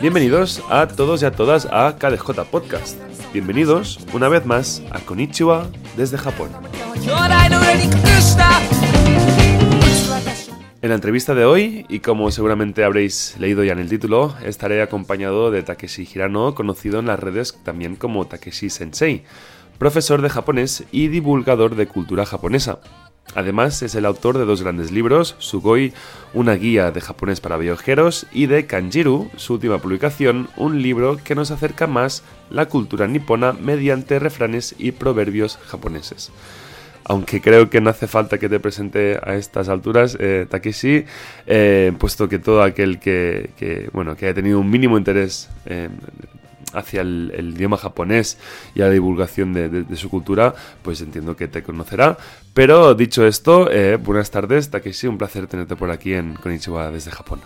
Bienvenidos a todos y a todas a KDJ Podcast. Bienvenidos una vez más a Konichiwa desde Japón. En la entrevista de hoy, y como seguramente habréis leído ya en el título, estaré acompañado de Takeshi Hirano, conocido en las redes también como Takeshi Sensei, profesor de japonés y divulgador de cultura japonesa. Además, es el autor de dos grandes libros, Sugoi, una guía de japonés para viajeros, y de Kanjiru, su última publicación, un libro que nos acerca más la cultura nipona mediante refranes y proverbios japoneses. Aunque creo que no hace falta que te presente a estas alturas, eh, Takeshi, eh, puesto que todo aquel que, bueno, que haya tenido un mínimo interés en hacia el, idioma japonés y a la divulgación de, su cultura, pues entiendo que te conocerá. Pero dicho esto, eh, buenas tardes, Takeshi, un placer tenerte por aquí en Konichiwa desde Japón.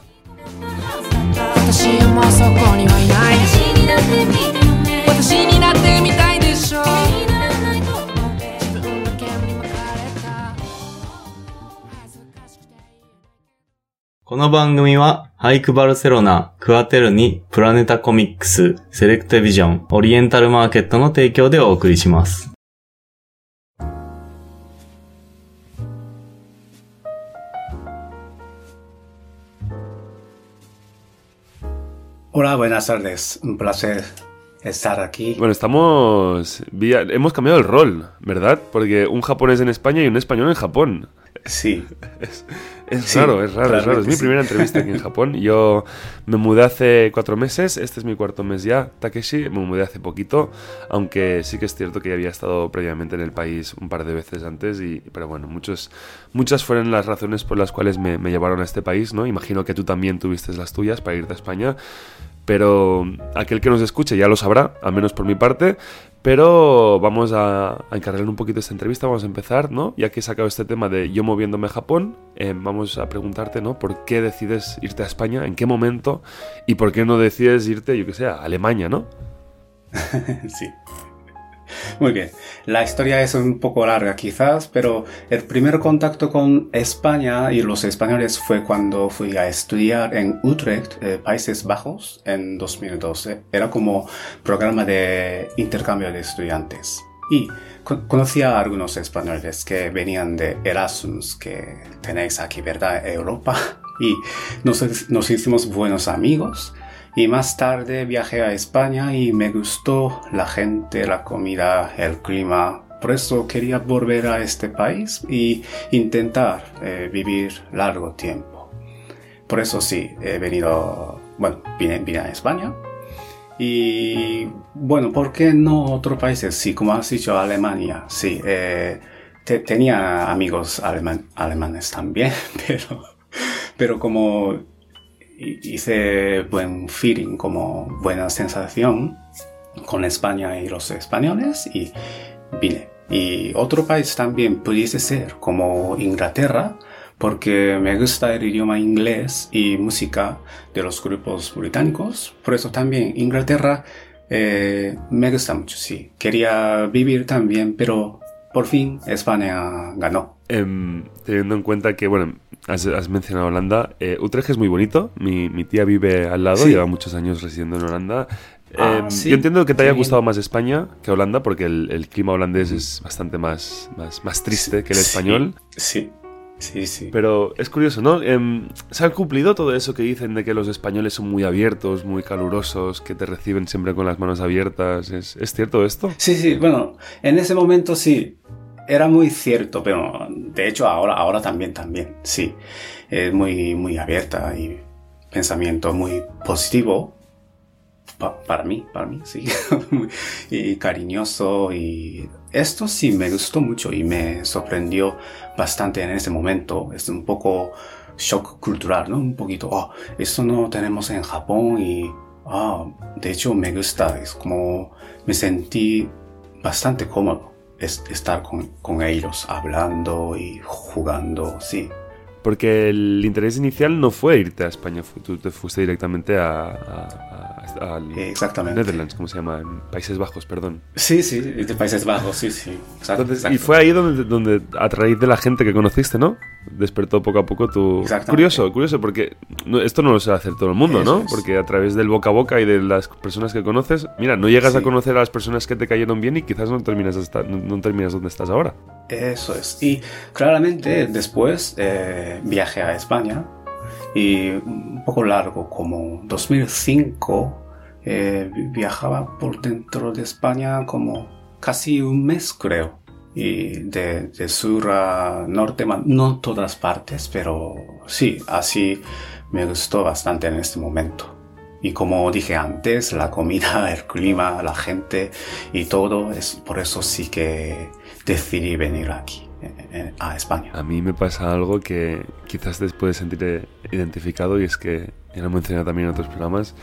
この番組は、ハイクバルセロナ、クアテルニ、プラネタコミックス、セレクトビジョン、オリエンタルマーケットの提供でお送りします。Hola, buenas tardes. Un placer estar aquí. Bueno, estamos. Hemos cambiado el rol, ¿verdad? Porque un japonés en España y un español en Japón. Sí. Es, raro, es raro, es raro. Es mi primera entrevista aquí en Japón. Yo me mudé hace cuatro meses, este es mi cuarto mes ya, Takeshi. Me mudé hace poquito, aunque sí que es cierto que ya había estado previamente en el país un par de veces antes. Y, pero bueno, muchos, muchas fueron las razones por las cuales me, me llevaron a este país, ¿no? Imagino que tú también tuviste las tuyas para irte a España pero aquel que nos escuche ya lo sabrá, al menos por mi parte. Pero vamos a, encargar un poquito esta entrevista, vamos a empezar, ¿no? Ya que he sacado este tema de yo moviéndome a Japón, eh, vamos a preguntarte, ¿no? ¿Por qué decides irte a España? ¿En qué momento? ¿Y por qué no decides irte, yo que sé, a Alemania, ¿no? sí. Muy bien. La historia es un poco larga quizás, pero el primer contacto con España y los españoles fue cuando fui a estudiar en Utrecht, eh, Países Bajos, en 2012. Era como programa de intercambio de estudiantes. Y conocí a algunos españoles que venían de Erasmus, que tenéis aquí, ¿verdad? Europa. Y nos, nos hicimos buenos amigos y más tarde viajé a España y me gustó la gente, la comida, el clima. Por eso quería volver a este país y intentar eh, vivir largo tiempo. Por eso sí, he venido, bueno, vine, a España. Y bueno, ¿por qué no otros países? Sí, como has dicho, Alemania, sí. Eh, tenía amigos alemanes también, pero, pero como hice buen feeling, como buena sensación con España y los españoles y vine. Y otro país también pudiese ser como Inglaterra, porque me gusta el idioma inglés y música de los grupos británicos. Por eso también Inglaterra eh, me gusta mucho, sí. Quería vivir también, pero por fin España ganó. Em, teniendo en cuenta que, bueno, has, mencionado Holanda, eh, Utrecht es muy bonito, mi, mi tía vive al lado, lleva muchos años residiendo en Holanda. Ah, em, yo entiendo que te haya gustado más España que Holanda, porque el, clima holandés es bastante más, más, más triste que el español. Sí, sí, sí. Pero es curioso, ¿no? Em, ¿Se han cumplido todo eso que dicen de que los españoles son muy abiertos, muy calurosos, que te reciben siempre con las manos abiertas? ¿Es, ¿es cierto esto? Sí, sí, bueno, en ese momento sí era muy cierto, pero de hecho ahora, ahora también, también, sí. Es muy, muy abierta y pensamiento muy positivo. para mí, para mí, sí. y cariñoso y esto sí me gustó mucho y me sorprendió bastante en ese momento. Es un poco shock cultural, ¿no? Un poquito, oh, esto no tenemos en Japón y, ah, de hecho me gusta. Es como me sentí bastante cómodo es estar con, ellos hablando y jugando, sí. Porque el interés inicial no fue irte a España, tú te fuiste directamente a, Exactamente. Netherlands, ¿cómo se llama? En Países Bajos, perdón. Sí, sí, de Países Bajos, sí, sí. y fue ahí donde, donde, a raíz de la gente que conociste, ¿no? despertó poco a poco tu... Curioso, curioso, porque esto no lo sabe hacer todo el mundo, Eso ¿no? es. Porque a través del boca a boca y de las personas que conoces, mira, no llegas a conocer a las personas que te cayeron bien y quizás no terminas, hasta, no, no terminas donde estás ahora. Eso es. Y claramente después eh, viajé a España y un poco largo, como 2005, eh, vi- viajaba por dentro de España como casi un mes, creo. Y de, de sur a norte, no todas partes, pero sí, así me gustó bastante en este momento. Y como dije antes, la comida, el clima, la gente y todo, es por eso sí que decidí venir aquí, eh, eh, a España. A mí me pasa algo que quizás te puedes sentir identificado y es que, ya lo he mencionado también en otros programas,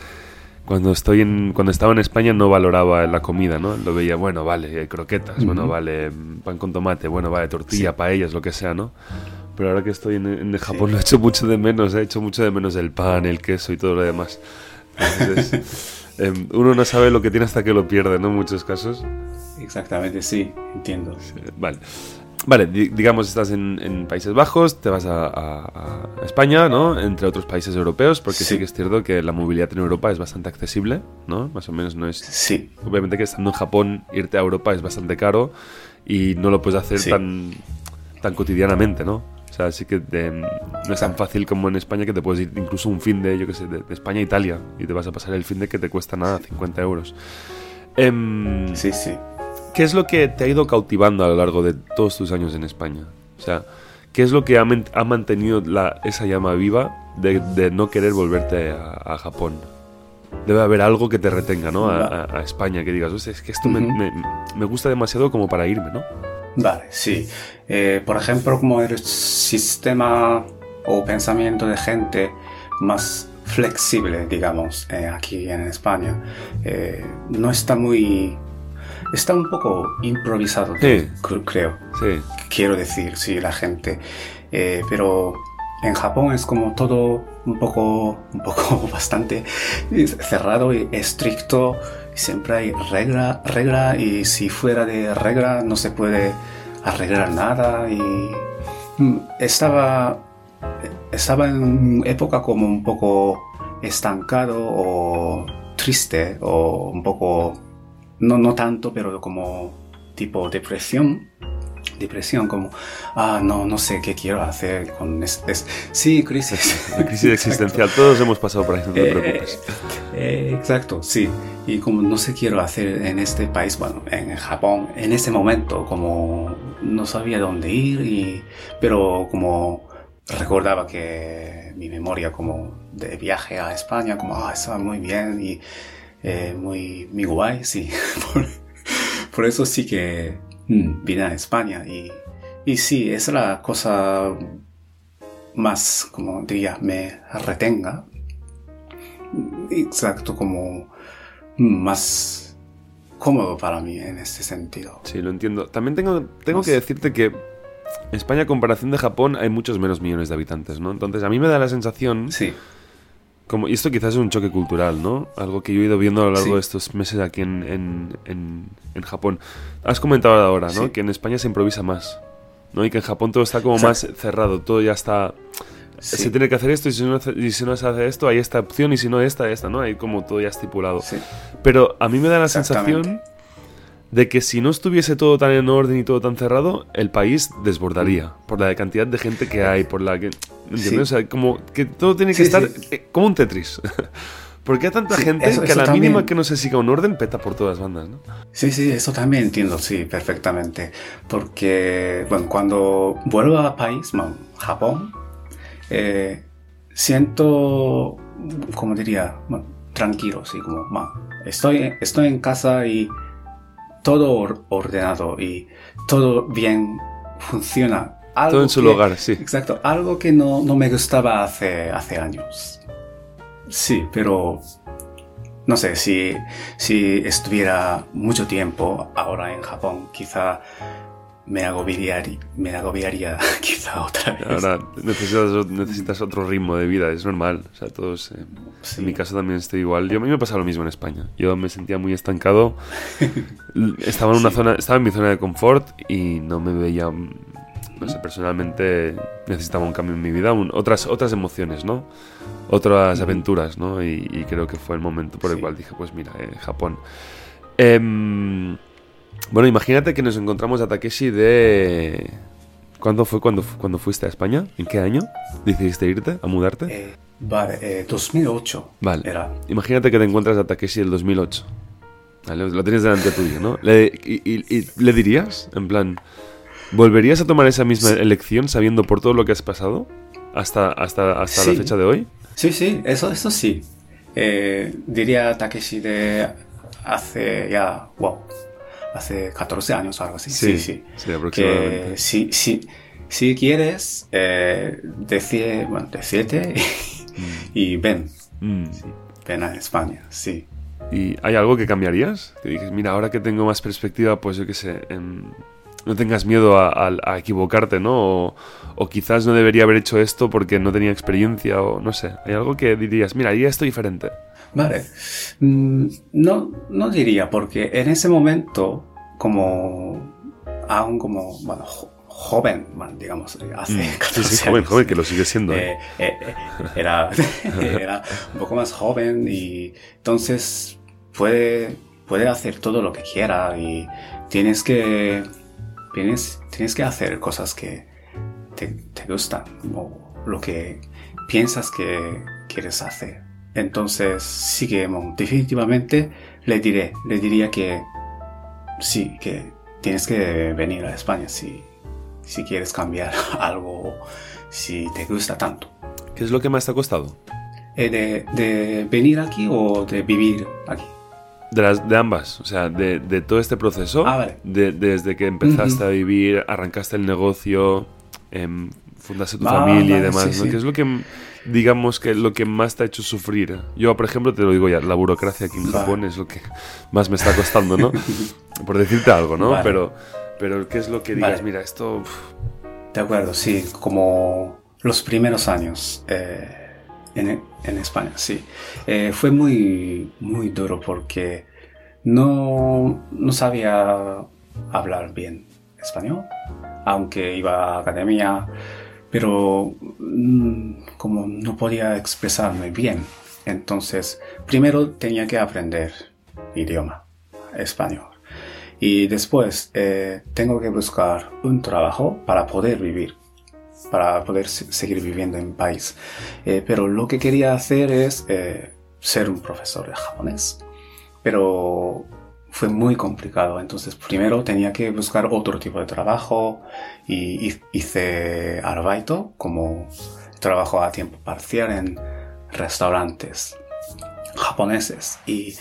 cuando, estoy en, cuando estaba en España no valoraba la comida, ¿no? Lo veía, bueno, vale, eh, croquetas, bueno, Ujú. vale, mm, pan con tomate, bueno, vale, tortilla, Sí. paellas, lo que sea, ¿no? Pero ahora que estoy en, en Japón lo he hecho mucho de menos, he hecho mucho de menos el pan, el queso y todo lo demás. Entonces, em, uno no sabe lo que tiene hasta que lo pierde, ¿no? En muchos casos. Exactamente, sí, entiendo. Eh, Vale. Vale, di- digamos, estás en, en Países Bajos, te vas a, a- a España, ¿no? Entre otros países europeos, porque sí. Sí. que es cierto que la movilidad en Europa es bastante accesible, ¿no? Más o menos no es... Sí, Obviamente que estando en Japón, irte a Europa es bastante caro y no lo puedes hacer Sí. tan, tan cotidianamente, ¿no? O sea, sí que te- no es tan fácil como en España que te puedes ir incluso un fin de, yo qué sé, de, de España a Italia y te vas a pasar el fin de que te cuesta nada, 50 euros. Em, sí, sí. ¿Qué es lo que te ha ido cautivando a lo largo de todos tus años en España? O sea, ¿qué es lo que ha, ha mantenido la- esa llama viva de, de no querer volverte a, a Japón? Debe haber algo que te retenga, ¿no? A, a- a España, que digas, "Hostia, es que esto me, Ujú. me- me gusta demasiado como para irme, ¿no? Vale, sí. Eh, por ejemplo, como el sistema o pensamiento de gente más flexible, digamos, eh, aquí en España, eh, no está muy... Está un poco improvisado, Sí. creo. Sí, quiero decir, sí, la gente. Eh, pero en Japón es como todo un poco, un poco bastante cerrado y estricto. Siempre hay regla, regla y si fuera de regla no se puede arreglar nada y mm, estaba, estaba en una época como un poco estancado o triste o un poco, no, no tanto, pero como tipo depresión depresión, como, ah, no, no sé qué quiero hacer con este. Sí, crisis. la crisis existencial, todos hemos pasado por ahí, no te Eh, preocupes. eh, exacto, sí. Y como no sé qué quiero hacer en este país, bueno, en Japón, en ese momento, como no sabía dónde ir, y, pero como recordaba que mi memoria como de viaje a España, como, ah, estaba muy bien y eh, muy, muy guay, sí. por, por eso sí que mm, vine a España y, y sí, es la cosa más, como diría, me retenga. Exacto, como más cómodo para mí en este sentido. Sí, lo entiendo. También tengo, tengo que decirte que España, a comparación de Japón, hay muchos menos millones de habitantes, ¿no? Entonces, a mí me da la sensación Sí, Como, y esto quizás es un choque cultural, ¿no? Algo que yo he ido viendo a lo largo Sí. de estos meses aquí en, en, en- en Japón. Has comentado ahora, ¿no? Sí. Que en España se improvisa más, ¿no? Y que en Japón todo está como Exacto. más cerrado, todo ya está... sí, Se tiene que hacer esto y si, no, y si no se hace esto, hay esta opción y si no esta, esta, ¿no? Hay como todo ya estipulado. Pero a mí me da la sensación de que si no estuviese todo tan en orden y todo tan cerrado, el país desbordaría por la cantidad de gente que hay, por la que... ¿Entiendes? Sí. O sea, como que todo tiene que Sí, estar sí. eh, como un Tetris. Porque hay tanta gente eso- que a la mínima también. que no se siga un orden peta por todas bandas, ¿no? sí, sí, eso también entiendo, sí, perfectamente. Porque, bueno, cuando vuelvo al país, bueno, Japón, eh, siento, como diría, bueno, tranquilo, sí, como, bueno, estoy, estoy en casa y todo or- ordenado y todo bien funciona. Algo todo en su que- lugar, sí. Exacto, algo que no, no me gustaba hace, hace años. Sí, pero no sé, si, si estuviera mucho tiempo ahora en Japón, quizá me agobiaría, me agobiaría quizá otra vez. Ahora necesitas, necesitas otro ritmo de vida, es normal. O sea, todos... eh, Sí. En mi caso también estoy igual. Yo, a mí me pasa lo mismo en España. Yo me sentía muy estancado. Estaba en una Sí. zona, estaba en mi zona de confort y no me veía, no no sé, personalmente necesitaba un cambio en mi vida, un- otras, otras emociones, ¿no? Otras aventuras, ¿no? Y, y creo que fue el momento por el Sí. cual dije, pues mira, eh, Japón. Em, bueno, imagínate que nos encontramos a Takeshi de... ¿Cuándo fue cuando, cuando fuiste a España? ¿En qué año decidiste irte, a mudarte? Eh, vale, eh, 2008 Vale. era. Imagínate que te encuentras a Takeshi del 2008. ¿Vale? Lo tienes delante tuyo, ¿no? Le, y, y- y le dirías, en plan, ¿volverías a tomar esa misma elección sabiendo por todo lo que has pasado hasta, hasta, hasta Sí. la fecha de hoy? Sí, sí, eso, eso sí. Eh, diría Takeshi de hace ya, wow, hace 14 años o algo así. Sí, sí. Sí. Que si, si, si quieres, eh, decide, bueno, decídete y ven, Mm. ven a España, sí. ¿Y hay algo que cambiarías? Que dices, mira, ahora que tengo más perspectiva, pues yo qué sé, em, no tengas miedo a, a- a equivocarte, ¿no? O, o quizás no debería haber hecho esto porque no tenía experiencia, o no sé. ¿Hay algo que dirías, mira, haría esto diferente? Vale. Mm, No, no diría, porque en ese momento, como aún como, bueno, jo- joven, digamos, hace 14 Mm. Sí, sí, joven, años, joven, que lo sigue siendo, ¿eh? eh, eh, eh, era, era un poco más joven y entonces puede, puede hacer todo lo que quiera y tienes que, tienes, tienes que hacer cosas que te, te gustan o lo que piensas que quieres hacer. Entonces, sí que definitivamente le diré, le diría que sí, que tienes que venir a España si, si quieres cambiar algo, si te gusta tanto. ¿Qué es lo que más te ha costado? Eh, de, de venir aquí o de vivir aquí? De, las, de ambas, o sea, de, de todo este proceso, Ah, vale. de- desde que empezaste a vivir, arrancaste el negocio, em, fundaste tu Ah, familia y demás, sí, ¿no? sí. ¿Qué es lo que, digamos, que lo que más te ha hecho sufrir? Yo, por ejemplo, te lo digo ya, la burocracia aquí en. Japón es lo que más me está costando, ¿no? por decirte algo, ¿no? Vale. Pero, pero ¿qué es lo que digas? Vale. Mira, esto... De acuerdo, sí, como los primeros años eh, en, en España, sí. Eh, fue muy, muy duro porque no, no sabía hablar bien español, aunque iba a academia, pero mm, como no podía expresarme bien. Entonces, primero tenía que aprender idioma español. Y después eh, tengo que buscar un trabajo para poder vivir, para poder se- seguir viviendo en mi país. Eh, pero lo que quería hacer es eh, ser un profesor de japonés. Pero fue muy complicado. Entonces primero tenía que buscar otro tipo de trabajo y hi- hice arbaito como trabajo a tiempo parcial en restaurantes japoneses. Y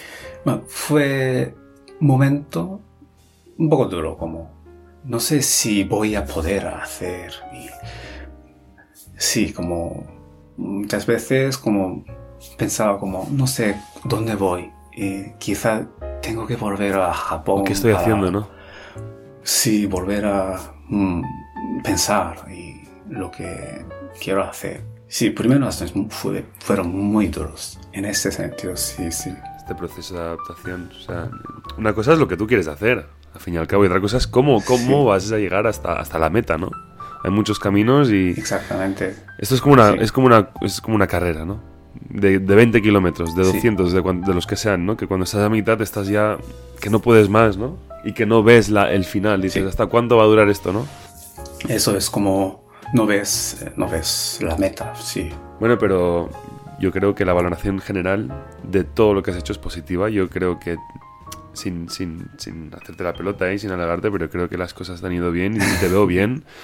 bueno, fue momento un poco duro, como no sé si voy a poder hacer. Sí, como muchas veces como pensaba como no sé dónde voy. Y quizá tengo que volver a Japón. ¿Qué estoy haciendo, no? Sí, volver a mm, pensar y lo que quiero hacer. Sí, primeros años fue- fueron muy duros. En ese sentido, sí, sí. este proceso de adaptación. O sea, una cosa es lo que tú quieres hacer, al fin y al cabo, y otra cosa es cómo, cómo Sí. vas a llegar hasta, hasta la meta, ¿no? Hay muchos caminos y Exactamente. esto es como una, Sí. es como una, es como una carrera, ¿no? De, de 20 kilómetros, de Sí. 200, de, los que sean, ¿no? Que cuando estás a mitad estás ya, que no puedes más, ¿no? Y que no ves la, el final, dices, Sí. ¿hasta cuánto va a durar esto, no? Eso es como no ves, eh, no ves la meta, sí. Bueno, pero yo creo que la valoración general de todo lo que has hecho es positiva. Yo creo que, sin, sin, sin hacerte la pelota y sin halagarte, pero creo que las cosas te han ido bien y te veo bien.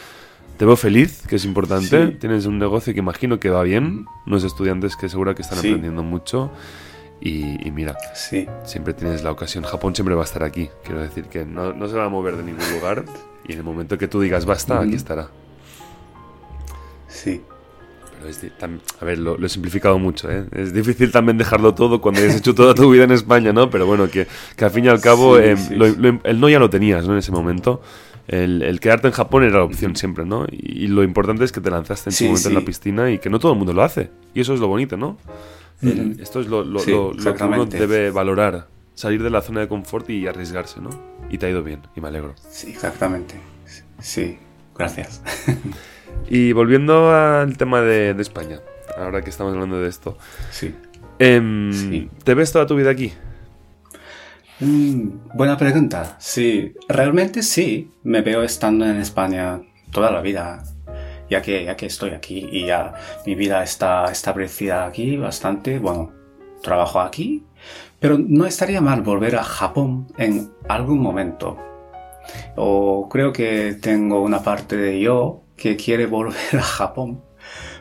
Te veo feliz, que es importante. Sí. Tienes un negocio que imagino que va bien. Unos estudiantes que seguro que están Sí. aprendiendo mucho. Y, y mira, Sí, siempre tienes la ocasión. Japón siempre va a estar aquí. Quiero decir que no, no se va a mover de ningún lugar. Y en el momento que tú digas basta, aquí Ujú. estará. sí. Pero es a ver, lo, lo he simplificado mucho, ¿eh? Es difícil también dejarlo todo cuando hayas hecho toda tu vida en España, ¿no? Pero bueno, que, que al fin y al cabo Sí, eh, sí, lo- lo- el no ya lo tenías, ¿no? En ese momento. El, el quedarte en Japón era la opción siempre, ¿no? Y, y lo importante es que te lanzaste en Sí, su momento en la piscina y que no todo el mundo lo hace. Y eso es lo bonito, ¿no? Esto es lo, lo- Sí, lo- lo que uno debe valorar. Salir de la zona de confort y arriesgarse, ¿no? Y te ha ido bien, y me alegro. Sí, exactamente. Sí. gracias. Y volviendo al tema de, de España, ahora que estamos hablando de esto. Sí. Sí. ¿Te ves toda tu vida aquí? Mm, buena pregunta. Sí, realmente sí. Me veo estando en España toda la vida. Ya que, ya que estoy aquí y ya mi vida está establecida aquí bastante. Bueno, trabajo aquí. Pero no estaría mal volver a Japón en algún momento. O creo que tengo una parte de yo que quiere volver a Japón.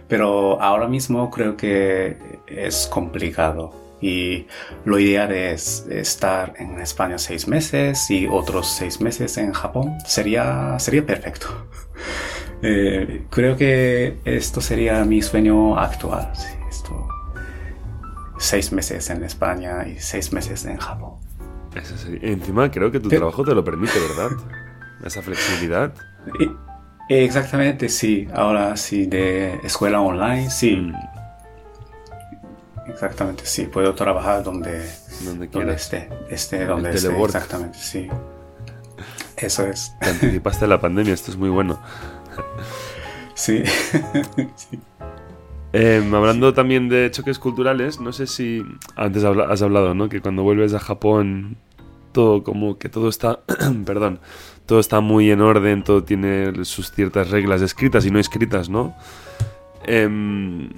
Pero ahora mismo creo que es complicado. Y lo ideal es estar en España seis meses y otros seis meses en Japón. Sería, sería perfecto. Eh, creo que esto sería mi sueño actual. sí, esto. Seis meses en España y seis meses en Japón. Eso sí. Encima creo que tu Pero- trabajo te lo permite, ¿verdad? Esa flexibilidad. Y- exactamente, sí. Ahora sí, de escuela online, sí. Mm, Exactamente, sí. Puedo trabajar donde, donde donde esté. Esté donde El esté. telework. Exactamente, sí. Eso es. Te anticipaste la pandemia, esto es muy bueno. Sí. sí. Em, hablando también de choques culturales, no sé si antes has hablado, ¿no? Que cuando vuelves a Japón, todo como que todo está, perdón, todo está muy en orden, todo tiene sus ciertas reglas escritas y no escritas, ¿no? Em,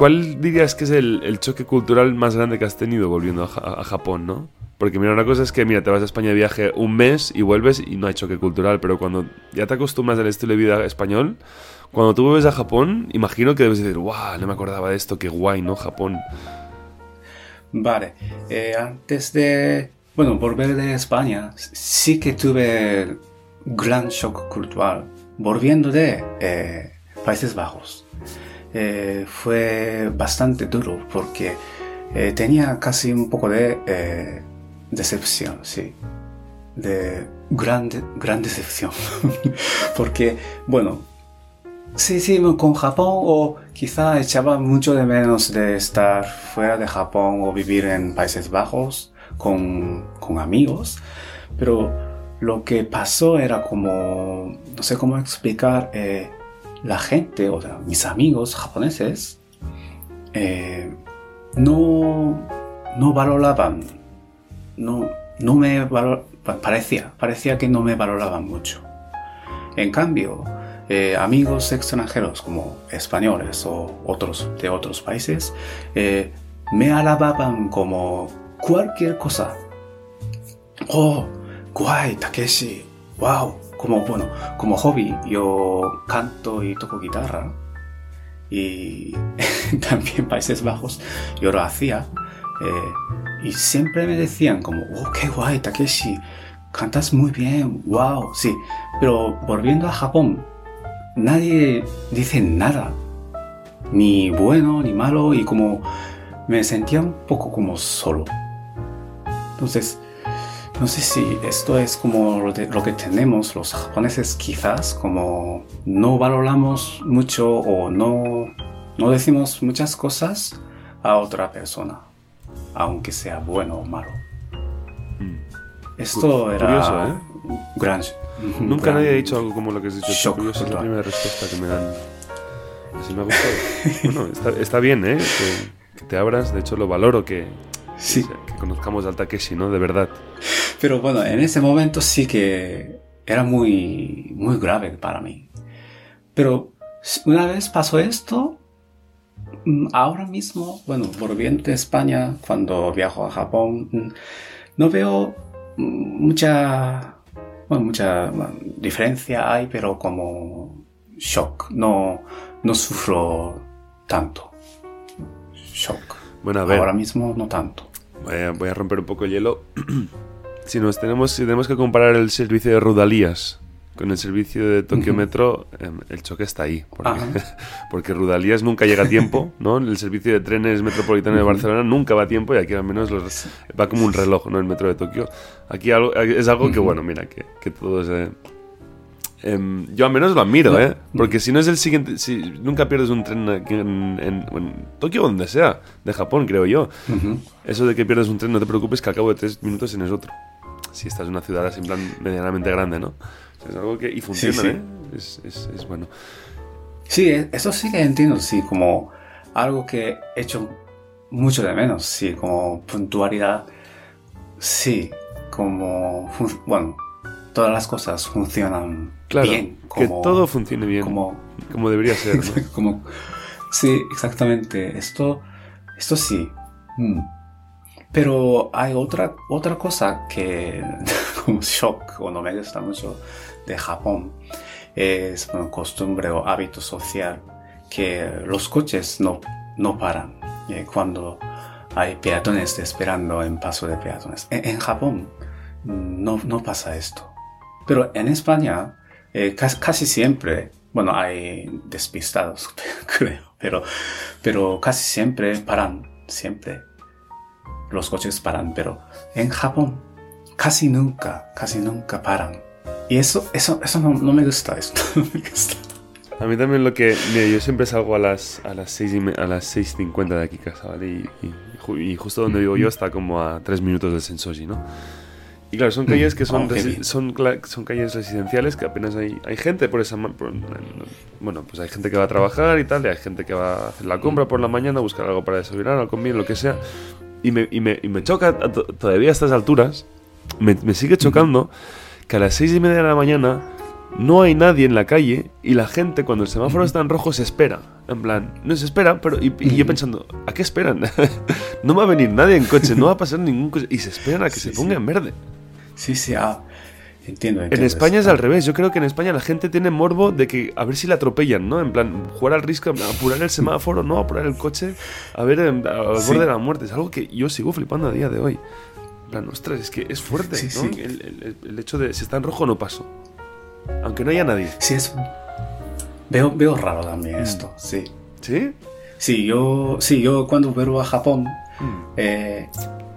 ¿Cuál dirías que es el, choque cultural más grande que has tenido volviendo a Japón, no? Porque mira, una cosa es que, mira, te vas a España de viaje un mes y vuelves y no hay choque cultural, pero cuando ya te acostumbras al estilo de vida español, cuando tú vuelves a Japón, imagino que debes decir, wow, no me acordaba de esto, qué guay, ¿no? Japón. Vale, eh, antes de, bueno, volver de España, sí que tuve gran shock cultural. Volviendo de eh, Países Bajos, Eh, fue bastante duro porque eh, tenía casi un poco de eh, decepción, sí. De gran, gran decepción. porque, bueno, Sí, sí, con Japón o quizá echaba mucho de menos de estar fuera de Japón o vivir en Países Bajos con, con amigos, pero lo que pasó era como, no sé cómo explicar, eh, la gente, o sea, mis amigos japoneses, eh, no, no valoraban, no, no me parecía, parecía que no me valoraban mucho. En cambio, eh, amigos extranjeros como españoles o otros de otros países eh, me alababan como cualquier cosa. Oh, guay, Takeshi, wow. Como bueno, como hobby yo canto y toco guitarra y también Países Bajos yo lo hacía eh, y siempre me decían como oh qué guay Takeshi cantas muy bien wow sí pero volviendo a Japón nadie dice nada ni bueno ni malo y como me sentía un poco como solo. Entonces no sé si esto es como lo, de- lo que tenemos los japoneses quizás, como no valoramos mucho o no, no decimos muchas cosas a otra persona, aunque sea bueno o malo. Mm. Esto Cu- era curioso, ¿eh? gran... Nunca gran- nadie ha dicho algo como lo que has dicho. shock curioso, es la primera respuesta que me dan. Así me ha gustado. bueno, está, está bien, ¿eh? Que, que te abras. De hecho, lo valoro que, Sí, que conozcamos al Takeshi, ¿no? De verdad. Pero bueno, en ese momento sí que era muy, muy grave para mí. Pero una vez pasó esto, mm, ahora mismo, bueno, volviendo de España, cuando viajo a Japón, mm, no veo mm, mucha, bueno, mucha diferencia hay, pero como shock, no, no sufro tanto. Shock. Bueno, a ver. Ahora mismo no tanto. Voy a, voy a romper un poco el hielo. si nos tenemos, si tenemos que comparar el servicio de Rudalías con el servicio de Tokio. Metro, em, el choque está ahí. Porque, porque Rudalías nunca llega a tiempo, ¿no? El servicio de trenes metropolitano de. Barcelona nunca va a tiempo y aquí al menos los- va como un reloj, ¿no? El metro de Tokio. Aquí algo- es algo que, bueno, mira, que, que todos... eh, em, yo al menos lo admiro. ¿eh? Porque si no es el siguiente... Si nunca pierdes un tren aquí en, en- en Tokio o donde sea, de Japón, creo yo. Eso de que pierdes un tren, no te preocupes que al cabo de tres minutos tienes otro. Si estás en una ciudad así en plan medianamente grande, ¿no? Es algo que... Y funciona, sí. ¿eh? Es, es- es bueno. Sí, e- eso sí que entiendo, sí, como algo que he hecho mucho de menos, sí, como puntualidad, sí, como, bueno, todas las cosas funcionan Claro, bien, que como, todo funcione bien, como, como debería ser, ¿no? como, sí, exactamente, esto, esto sí. Mm. Pero hay otra, otra cosa que como shock o no me gusta mucho de Japón. Es una costumbre o hábito social que los coches no, no paran eh, cuando hay peatones esperando en paso de peatones. En, en Japón no, no pasa esto. Pero en España eh, cas- casi siempre, bueno, hay despistados, creo, pero, pero casi siempre paran, siempre. Los coches paran, pero en Japón casi nunca, casi nunca paran. Y eso, eso, eso no, no me gusta, esto no me gusta. A mí también lo que... Mira, yo siempre salgo a las, a las, seis y me- a las 6.50 de aquí casa, ¿vale? Y, y y justo donde vivo yo está como a 3 minutos del Sensoji, ¿no? Y claro, son calles que son, Oh, son, calles residenciales que apenas hay, hay gente por esa... por- bueno, pues hay gente que va a trabajar y tal, y hay gente que va a hacer la compra por la mañana, a buscar algo para desayunar, algo comer, lo que sea. Y me, y me, y me choca todavía a estas alturas, me, me sigue chocando que a las seis y media de la mañana no hay nadie en la calle y la gente cuando el semáforo está en rojo se espera. En plan, no se espera, pero y, y yo pensando, ¿a qué esperan? no va a venir nadie en coche, no va a pasar ningún coche y se esperan a que Sí, se sí. ponga en verde. Sí, sí, ah, entiendo, En España es al revés. Yo creo que en España la gente tiene morbo de que a ver si la atropellan, ¿no? En plan, jugar al risco, apurar el semáforo, no apurar el coche, a ver em, al Sí. borde de la muerte. Es algo que yo sigo flipando a día de hoy. En plan, ostras, es que es fuerte, Sí, ¿no? sí. El, el- el hecho de si está en rojo no paso. Aunque no haya nadie. Sí, es... Veo, veo raro también Mm. esto, sí. ¿Sí? Sí, yo, sí, yo cuando vuelvo a Japón, eh, mm,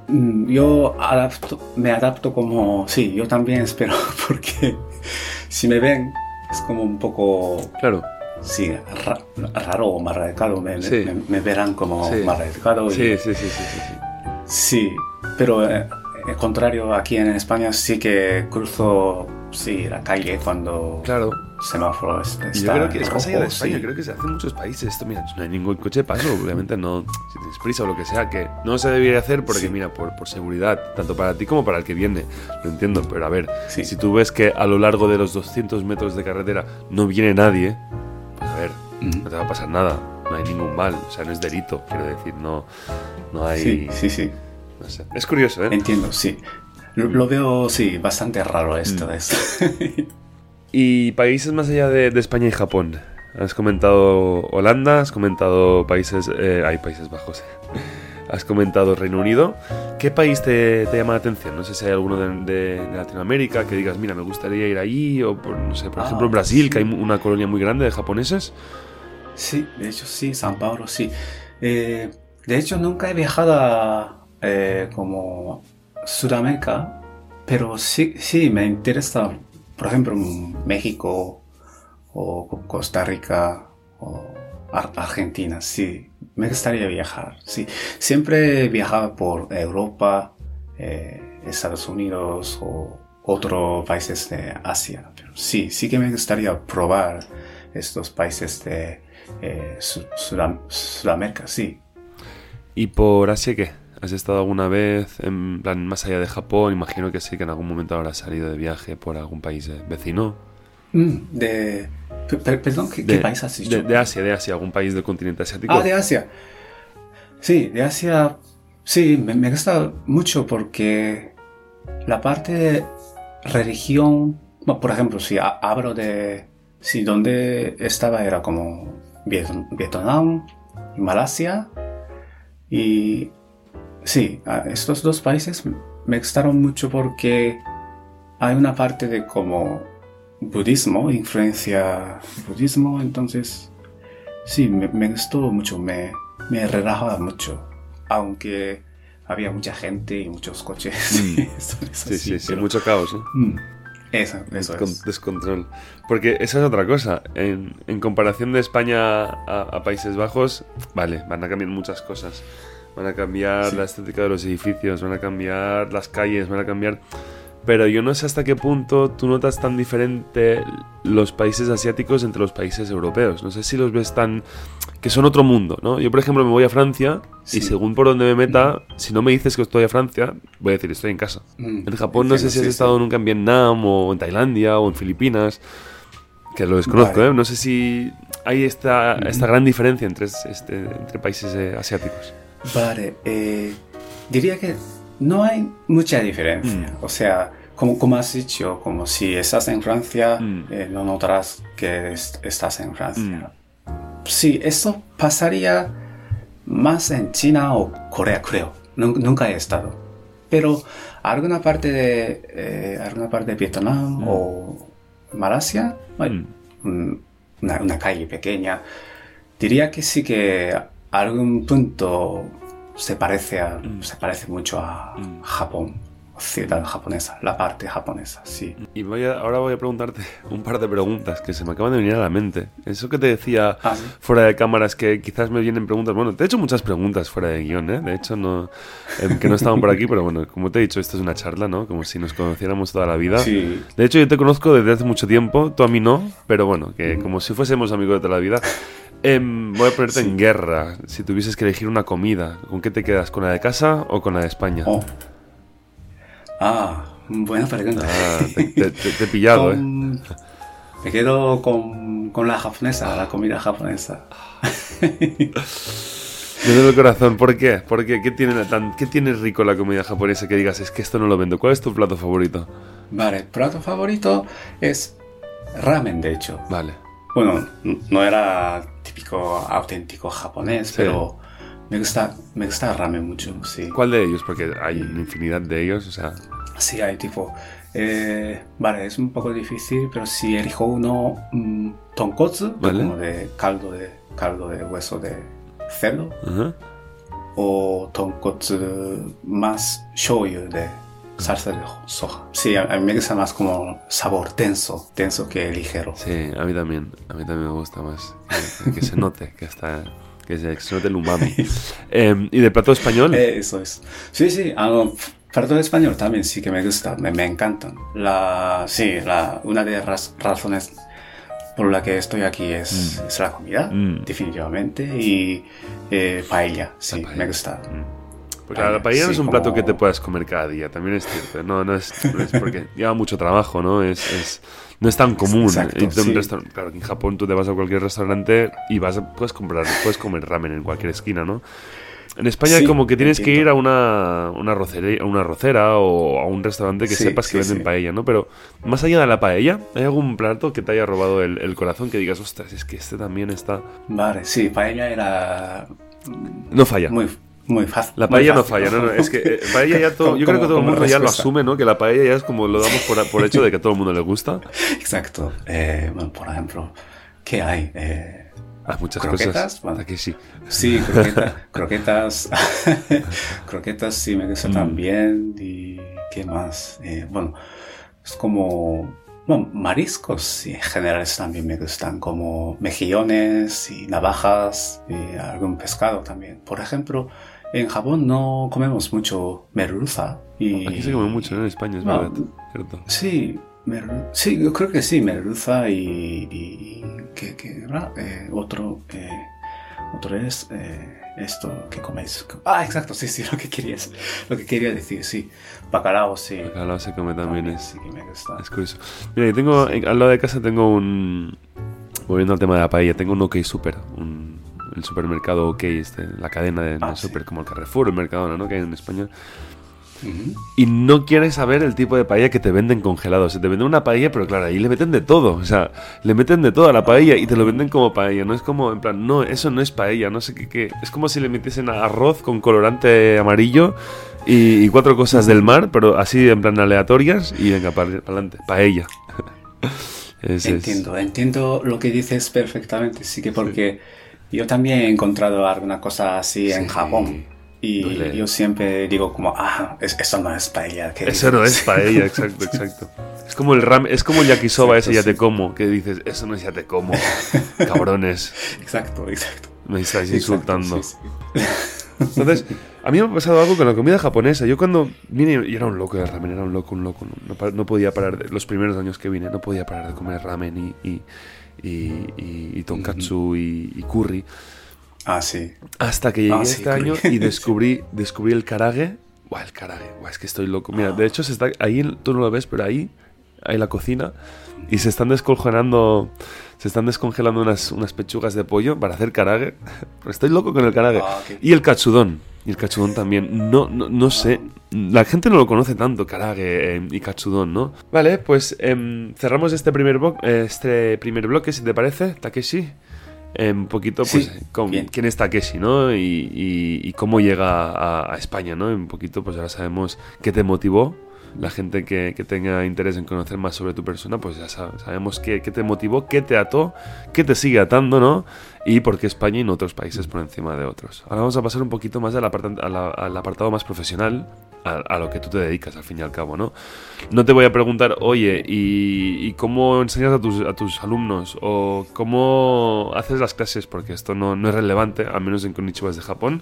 yo adapto, me adapto como, sí, yo también espero, porque si me ven, es como un poco, Claro. sí, ra- raro o mal educado, me, Sí. me, me verán como Sí. educado. y- Sí, sí, sí, sí, sí, sí. Sí, pero eh, al contrario, aquí en España sí que cruzo, sí, la calle cuando Claro. semáforo es- está yo creo que es más allá de España, sí. creo que se hace en muchos países. Esto, mira, no hay ningún coche de paso, obviamente no, si tienes prisa o lo que sea, que no se debería hacer porque, Sí. mira, por, por seguridad, tanto para ti como para el que viene, lo entiendo, pero a ver, Sí. si tú ves que a lo largo de los 200 metros de carretera no viene nadie, pues a ver, no te va a pasar nada, no hay ningún mal, o sea, no es delito, quiero decir, no, no hay... Sí, sí, sí. no sé. Es curioso, ¿eh? Entiendo, sí. Lo, veo, sí, bastante raro esto. Mm. es. Y países más allá de, de España y Japón. Has comentado Holanda, has comentado países... eh, hay Países Bajos. eh. Has comentado Reino Unido. ¿Qué país te, te llama la atención? No sé si hay alguno de, de- de Latinoamérica que digas, mira, me gustaría ir ahí. O, por, no sé, por Ah, ejemplo, Brasil, sí. que hay una colonia muy grande de japoneses. sí, de hecho sí, San Paulo sí. Eh, de hecho nunca he viajado a eh, como Sudamérica, pero sí, sí me interesa, por ejemplo, México o Co- Costa Rica o Ar- Argentina, sí, me gustaría viajar, sí. Siempre he viajado por Europa, eh, Estados Unidos o otros países de Asia, pero sí, sí que me gustaría probar estos países de eh, Su- Sudam- Sudamérica, sí. ¿Y por Asia qué? ¿Has estado alguna vez en plan más allá de Japón? Imagino que sí, que en algún momento habrás salido de viaje por algún país eh, vecino. Mm, de, per- per- perdón, ¿qué, qué De- país has dicho? De, de Asia, de Asia, algún país del continente asiático. Ah, de Asia. Sí, de Asia. Sí, me, me gusta mucho porque la parte de religión, bueno, por ejemplo, si ha- hablo de, si donde estaba era como Viet- Vietnam, Malasia y sí, estos dos países me gustaron mucho porque hay una parte de como budismo, influencia budismo, entonces Sí, me, me gustó mucho, me, me relajaba mucho, aunque había mucha gente y muchos coches. Mm. Eso- eso Sí, sí, sí, pero- mucho caos, ¿no? Mm, Eso, eso es. Descontrol. Porque esa es otra cosa. En, en comparación de España a, a Países Bajos, vale, van a cambiar muchas cosas. Van a cambiar Sí. la estética de los edificios, van a cambiar las calles, van a cambiar... pero yo no sé hasta qué punto tú notas tan diferente los países asiáticos entre los países europeos. No sé si los ves tan... que son otro mundo, ¿no? Yo, por ejemplo, me voy a Francia Sí. y según por donde me meta, si no me dices que estoy a Francia, voy a decir estoy en casa. Mm, En Japón no sé si has estado nunca en Vietnam o en Tailandia o en Filipinas, que lo desconozco, Vale. ¿eh? No sé si hay esta, esta gran diferencia entre, este, entre países eh, asiáticos. Vale, eh, diría que no hay mucha diferencia. Mm. O sea, como, como has dicho, como si estás en Francia, Mm. eh, no notarás que est- estás en Francia. Sí, eso pasaría más en China o Corea, creo. Nun- nunca he estado. Pero alguna parte de, eh, alguna parte de Vietnam Mm. o Malasia, hay Mm. un- una, una calle pequeña, diría que sí que algún punto se parece, a, Mm. se parece mucho a Mm. Japón, ciudad japonesa, la parte japonesa, sí. Y voy a- ahora voy a preguntarte un par de preguntas que se me acaban de venir a la mente. Eso que te decía Ah, sí. fuera de cámaras, que quizás me vienen preguntas. Bueno, te he hecho muchas preguntas fuera de guion, ¿eh? De hecho, no, eh, que no estaban por aquí, pero bueno, como te he dicho, esto es una charla, ¿no? Como si nos conociéramos toda la vida. Sí, De hecho, yo te conozco desde hace mucho tiempo, tú a mí no, pero bueno, que como si fuésemos amigos de toda la vida. Em, voy a ponerte en guerra. Si tuvieses que elegir una comida, ¿con qué te quedas? ¿Con la de casa o con la de España? Oh. Ah, buena pregunta. Ah, te, te- te- te he pillado, ¿eh? Me quedo con, con la japonesa, la comida japonesa. Duele el corazón. ¿Por qué? ¿Por qué? ¿Qué tiene, tan, ¿Qué tiene rico la comida japonesa que digas, es que esto no lo vendo? ¿Cuál es tu plato favorito? Vale, plato favorito es ramen, de hecho. Vale. Bueno, no era típico auténtico japonés, Sí. pero me gusta, me gusta el ramen mucho, sí. ¿Cuál de ellos? Porque hay una infinidad de ellos, o sea... Sí, hay tipo... eh, vale, es un poco difícil, pero si elijo uno, mm, tonkotsu, Vale. como de caldo de caldo de hueso de cerdo, o tonkotsu más shoyu de salsa de soja. Sí, a, mí me gusta más como sabor denso, denso que ligero. Sí, a mí también. A mí también me gusta más. Que, que se note, que está... Que se, que se note el umami. Em, ¿Y de plato español? Eh, Eso es. Sí, sí, ah, no, plato español también sí que me gusta, me, me encantan. La, sí, la, una de las razones por la que estoy aquí es, es la comida, Mm. definitivamente, y eh, paella, sí, La paella. me gusta. Porque la paella no sí, es un plato como- que te puedas comer cada día, también es cierto. No, no es, no es porque lleva mucho trabajo, ¿no? Es, es- no es tan común. Exacto, sí. claro, que en Japón tú te vas a cualquier restaurante y vas a- puedes comprar, puedes comer ramen en cualquier esquina, ¿no? En España Sí, como que tienes que entiendo. ir a una, una, rocería, una rocera o a un restaurante que Sí, sepas que sí, venden paella, ¿no? Pero más allá de la paella, ¿hay algún plato que te haya robado el, el corazón que digas, ostras, es que este también está... Vale, sí, paella era No falla. muy, muy fácil. La paella no fácil. falla, no, no, es que eh, paella ya todo, yo creo que todo el mundo ya lo respuesta. asume, ¿no? Que la paella ya es como lo damos por, por hecho de que a todo el mundo le gusta. Exacto. Eh, bueno, por ejemplo, ¿qué hay? Eh, Hay muchas ¿Croquetas? cosas. Bueno. Aquí sí. Sí, croqueta- croquetas. croquetas sí me gusta Mm. también. ¿Y qué más? Eh, bueno, es como. Bueno, mariscos en general también me gustan, como mejillones y navajas y algún pescado también. Por ejemplo, en Japón no comemos mucho merluza. Y, Aquí se come mucho, ¿no? En España, es No. verdad. ¿Cierto? Sí, sí, yo creo que sí, merluza y, y, y ¿qué, qué era? Eh, otro, eh, otro es eh, esto que coméis. Ah, exacto, sí, sí, lo que querías, lo que quería decir, sí, bacalao, sí. Bacalao se come también, es, sí que me gusta. es curioso. Mira, yo tengo, en- al lado de casa tengo un... Volviendo al tema de la paella, tengo un OK Super, un, el supermercado OK, este, la cadena de, Ah, sí. super, como el Carrefour, el Mercadona, ¿no? Que hay en España. Ujú. Y no quieres saber el tipo de paella que te venden congelado. Se te venden una paella, pero claro, ahí le meten de todo. O sea, le meten de todo a la paella y te lo venden como paella. No es como, en plan, no, eso no es paella. No sé qué. qué. Es como si le metiesen arroz con colorante amarillo y, y cuatro cosas del mar, pero así en plan aleatorias y venga, para adelante. Paella. Es- es- Entiendo, entiendo lo que dices perfectamente, sí que porque yo también he encontrado alguna cosa así en Sí, Japón. Y duele. yo siempre digo como, ah, es- eso no es paella. ¿qué Eso no dices?". es paella, exacto, exacto. Es como el ram, es como el yakisoba Exacto, ese ya te sí. como, que dices, eso no es ya te como. Cabrones, Exacto, exacto. me estáis Exacto, insultando. sí. Entonces, A mí me ha pasado algo con la comida japonesa. Yo cuando vine, y era un loco de ramen, era un loco, un loco. No, no podía parar, de, los primeros años que vine, no podía parar de comer ramen y, y, y, y- y tonkatsu y, y curry. Ah, sí. Hasta que llegué Ah, sí, este curry. año y descubrí, descubrí el karage. Buah, el karage, buah, es que estoy loco. Mira, de hecho, se está, ahí tú no lo ves, pero ahí hay la cocina y se están descongelando, se están descongelando unas, unas pechugas de pollo para hacer karage. Estoy loco con el karage. Ah. Y el katsudon. Y el katsudon también. No, no, no sé. La gente no lo conoce tanto, karage eh, y katsudon, ¿no? Vale, pues em, cerramos este primer, este primer bloque, si te parece, Takeshi. Eh, un poquito, pues, Sí, con quién es Takeshi, ¿no? Y, y- y cómo llega a, a España, ¿no? Un poquito, pues ahora sabemos qué te motivó. La gente que, que tenga interés en conocer más sobre tu persona, pues ya sab- sabemos qué, qué te motivó, qué te ató, qué te sigue atando, ¿no? Y por qué España y no otros países por encima de otros. Ahora vamos a pasar un poquito más al, aparta- a la- al apartado más profesional, a, a lo que tú te dedicas al fin y al cabo, ¿no? No te voy a preguntar, oye, ¿y, y cómo enseñas a tus, a tus alumnos? ¿O cómo haces las clases? Porque esto no, no es relevante, al menos en Konnichiwa de Japón.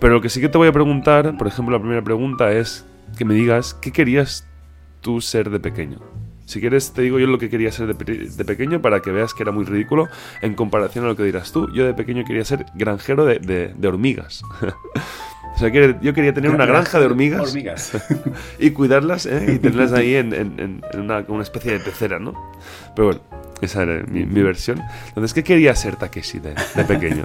Pero lo que sí que te voy a preguntar, por ejemplo, la primera pregunta es que me digas, ¿qué querías tú ser de pequeño? Si quieres, te digo yo lo que quería ser de, pe- de pequeño para que veas que era muy ridículo en comparación a lo que dirás tú. Yo de pequeño quería ser granjero de, de- de hormigas. o sea, que yo quería tener una granja de hormigas Hormigas. y cuidarlas ¿eh? y tenerlas ahí en, en- en- en una, una especie de pecera, ¿no? Pero bueno, esa era mi, mi versión. Entonces, ¿qué quería ser Takeshi de, de pequeño?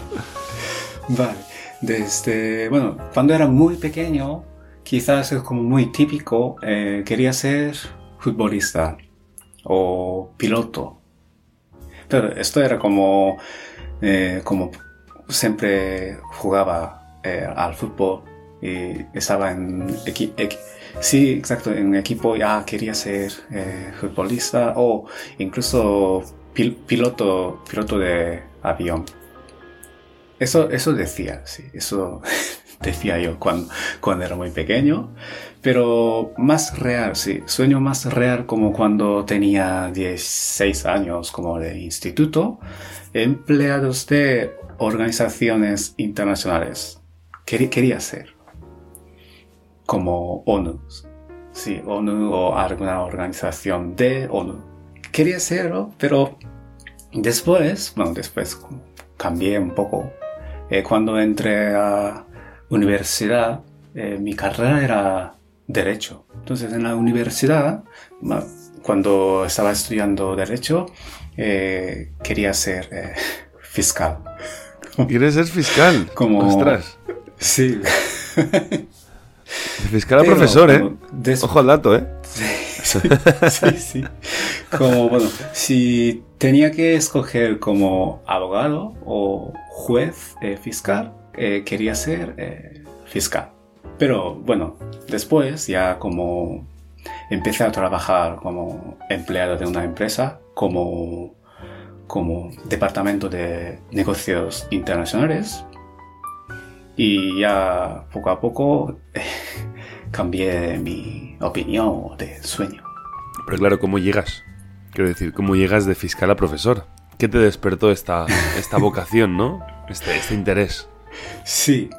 Vale. Desde, bueno, cuando era muy pequeño, quizás es como muy típico, eh, quería ser futbolista o piloto. Pero esto era como, eh, como siempre jugaba eh, al fútbol y estaba en equi- equi- sí, exacto, en equipo ya quería ser eh, futbolista o incluso pil- piloto, piloto de avión. Eso, eso decía, sí, eso decía yo cuando, cuando era muy pequeño, pero más real, sí, sueño más real como cuando tenía 16 años, como de instituto, empleados de organizaciones internacionales. Quería, quería ser como ONU, sí, ONU o alguna organización de ONU. Quería serlo, pero después, bueno, después cambié un poco eh, cuando entré a universidad, eh, mi carrera era derecho. Entonces, en la universidad, cuando estaba estudiando derecho, eh, quería ser eh, fiscal. ¿Quieres ser fiscal? Como- Ostras. Sí. De fiscal a Pero, profesor, ¿eh? Ojo al dato, ¿eh? sí, sí. Como, bueno, si tenía que escoger como abogado o juez eh, fiscal, eh, quería ser eh, fiscal. Pero bueno, después ya como empecé a trabajar como empleado de una empresa, como, como departamento de negocios internacionales, y ya poco a poco cambié mi opinión de sueño. Pero claro, ¿cómo llegas? Quiero decir, ¿cómo llegas de fiscal a profesor? ¿Qué te despertó esta, esta vocación, no? Este, este interés. Sí.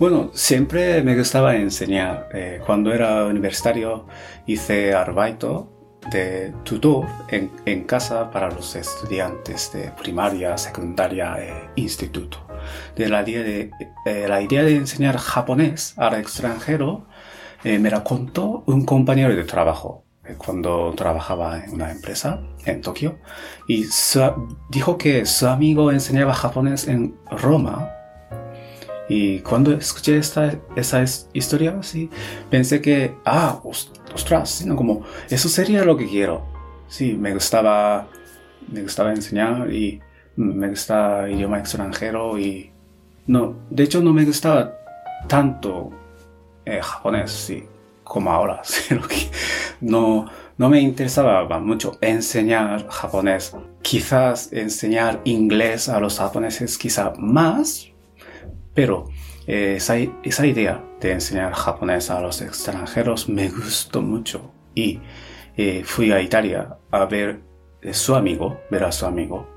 Bueno, siempre me gustaba enseñar. Eh, cuando era universitario hice arbaito de tutor en, casa para los estudiantes de primaria, secundaria e instituto. De la idea de, eh, la idea de enseñar japonés al extranjero eh, me la contó un compañero de trabajo eh, cuando trabajaba en una empresa en Tokio y dijo que su amigo enseñaba japonés en Roma y cuando escuché esta, esa es- historia, sí, pensé que, ah, os- ostras, sí, ¿no? como, eso sería lo que quiero. Sí, me gustaba, me gustaba enseñar y me gusta idioma extranjero y, no, de hecho no me gustaba tanto eh, japonés, sí, como ahora, que- no, no me interesaba mucho enseñar japonés. Quizás enseñar inglés a los japoneses, quizá más, pero eh, esa, esa idea de enseñar japonés a los extranjeros me gustó mucho. Y eh, fui a Italia a ver a su amigo, ver a su amigo,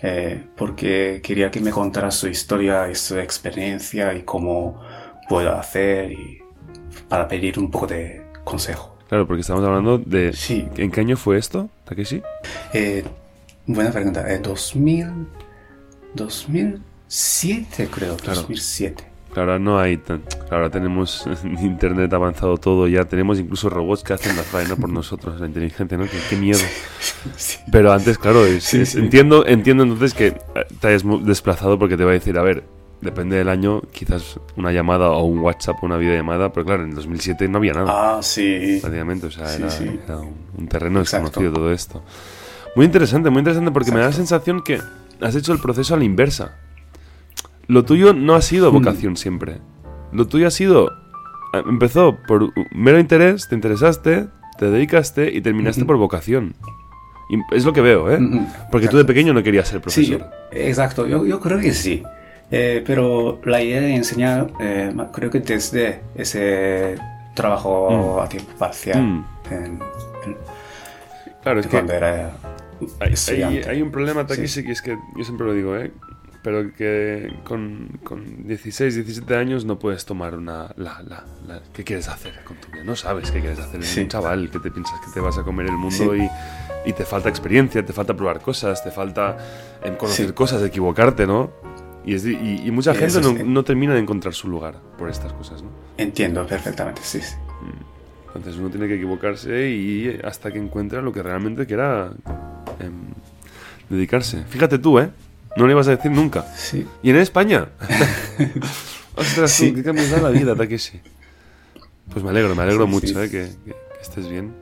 eh, porque quería que me contara su historia y su experiencia y cómo, puedo hacer y para pedir un poco de consejo. Claro, porque estamos hablando de... Sí. ¿En qué año fue esto, Takeshi? Eh, buena pregunta. Eh, 2000, 2007 creo, Claro. 2007. Claro, ahora no hay tan... ahora tenemos internet avanzado todo ya, tenemos incluso robots que hacen la faena por nosotros, la inteligencia, ¿no? Qué, qué miedo. Sí. Pero antes, claro, es- Sí, es- sí. entiendo, entiendo entonces que eh, te hayas desplazado porque te va a decir, a ver, depende del año, quizás una llamada o un WhatsApp o una videollamada, pero claro, en 2007 no había nada, Ah, sí. prácticamente, o sea, era, un, un terreno Exacto. desconocido todo esto. Muy interesante, muy interesante porque me da la sensación que has hecho el proceso a la inversa. Lo tuyo no ha sido Mm. vocación siempre. Lo tuyo ha sido. eh, Empezó por mero interés, te interesaste, te dedicaste y terminaste por vocación. Y es lo que veo, ¿eh? Porque tú de pequeño no querías ser Sí, profesor. yo- exacto, yo, yo creo que sí. Eh, pero la idea de enseñar, eh, creo que desde ese trabajo a tiempo parcial, Mm. en- en- Claro, es que era hay, hay- estudiante. hay un problema, Takeshi, que es que yo siempre lo digo, ¿eh? Pero que con, con 16, 17 años no puedes tomar una... La, la- la- ¿Qué quieres hacer con tu vida? No sabes qué quieres hacer. Sí. un chaval que te piensas que te vas a comer el mundo Sí. y, y te falta experiencia, te falta probar cosas, te falta em, conocer Sí. cosas, equivocarte, ¿no? Y, es y, y mucha gente no, no termina de encontrar su lugar por estas cosas, ¿no? Entiendo perfectamente, sí, sí. Entonces uno tiene que equivocarse y hasta que encuentre lo que realmente quiera em, dedicarse. Fíjate tú, ¿eh? No le ibas a decir nunca. Sí, ¿Y en España? Ostras, Sí. qué cambios da la vida, Takeshi. Pues me alegro, me alegro Sí, mucho, sí. ¿eh? Que, que- que estés bien.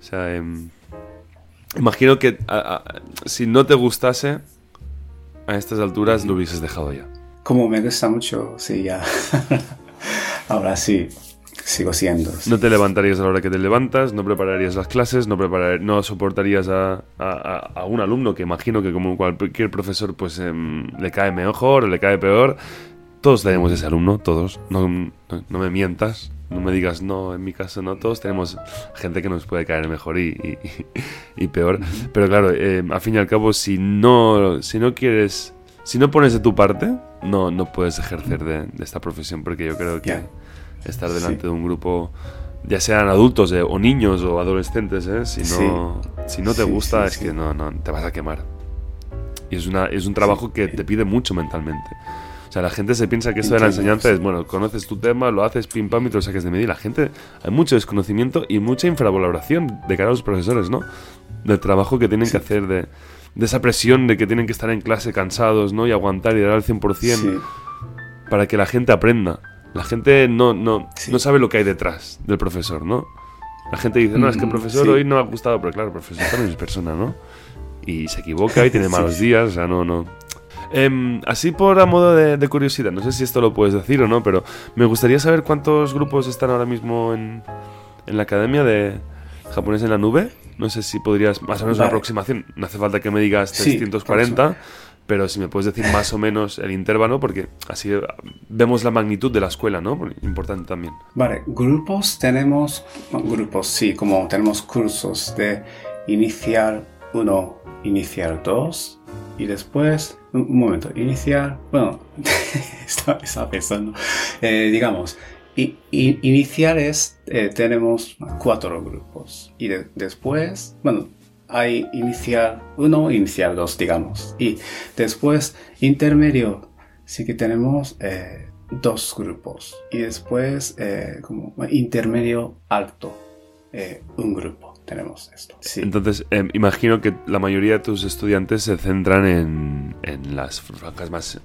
O sea, em, imagino que a- a- si no te gustase, a estas alturas lo hubieses dejado ya. como me gusta mucho, sí, ya. Ahora sí, sigo siendo. sí. No te levantarías a la hora que te levantas, no prepararías las clases, no, preparar, no soportarías a, a- a- un alumno que imagino que como cualquier profesor pues em, le cae mejor o le cae peor. Todos tenemos ese alumno, todos. No, no, no me mientas, no me digas no, en mi caso no. Todos tenemos gente que nos puede caer mejor y, y- y peor. Pero claro, al fin y al cabo, si no, si no quieres, si no pones de tu parte, no, no puedes ejercer de, de esta profesión porque yo creo que Ya. Estar delante Sí. de un grupo, ya sean adultos eh, o niños o adolescentes, eh, si, no, si no te Sí, gusta sí, es sí. que no, no, te vas a quemar. Y es, una, es un trabajo que te pide mucho mentalmente. O sea, la gente se piensa que esto de la enseñanza sí. es, bueno, conoces tu tema, lo haces pim pam y te lo saques de medio. Y la gente, hay mucho desconocimiento y mucha infravaloración de cara a los profesores, ¿no? Del trabajo que tienen que hacer, de, de esa presión de que tienen que estar en clase cansados, ¿no? Y aguantar y dar al 100% Sí, para que la gente aprenda. La gente no, no, Sí. no sabe lo que hay detrás del profesor, ¿no? La gente dice, no, es que el Mm, profesor sí. hoy no ha gustado, pero claro, el profesor también es persona, ¿no? Y se equivoca y tiene malos sí. días, o sea, no, no. Em, así por a modo de, de curiosidad, no sé si esto lo puedes decir o no, pero me gustaría saber cuántos grupos están ahora mismo en, en la academia de japonés en la nube. No sé si podrías, más o menos una Vale. aproximación, no hace falta que me digas Sí, 340, pero si me puedes decir más o menos el intervalo, porque así vemos la magnitud de la escuela, ¿no? Importante también. Vale, grupos tenemos, grupos sí, como tenemos cursos de iniciar 1, iniciar 2 y después, un, momento, iniciar, bueno, estaba, estaba pensando, Eh, digamos, i- i- iniciales eh, tenemos cuatro grupos y de- después, bueno, hay inicial 1, inicial 2, digamos, y después intermedio. Sí que tenemos eh, dos grupos. Y después eh, como intermedio alto. Eh, un grupo. Tenemos esto. Entonces, em, imagino que la mayoría de tus estudiantes se centran en, en las franjas más,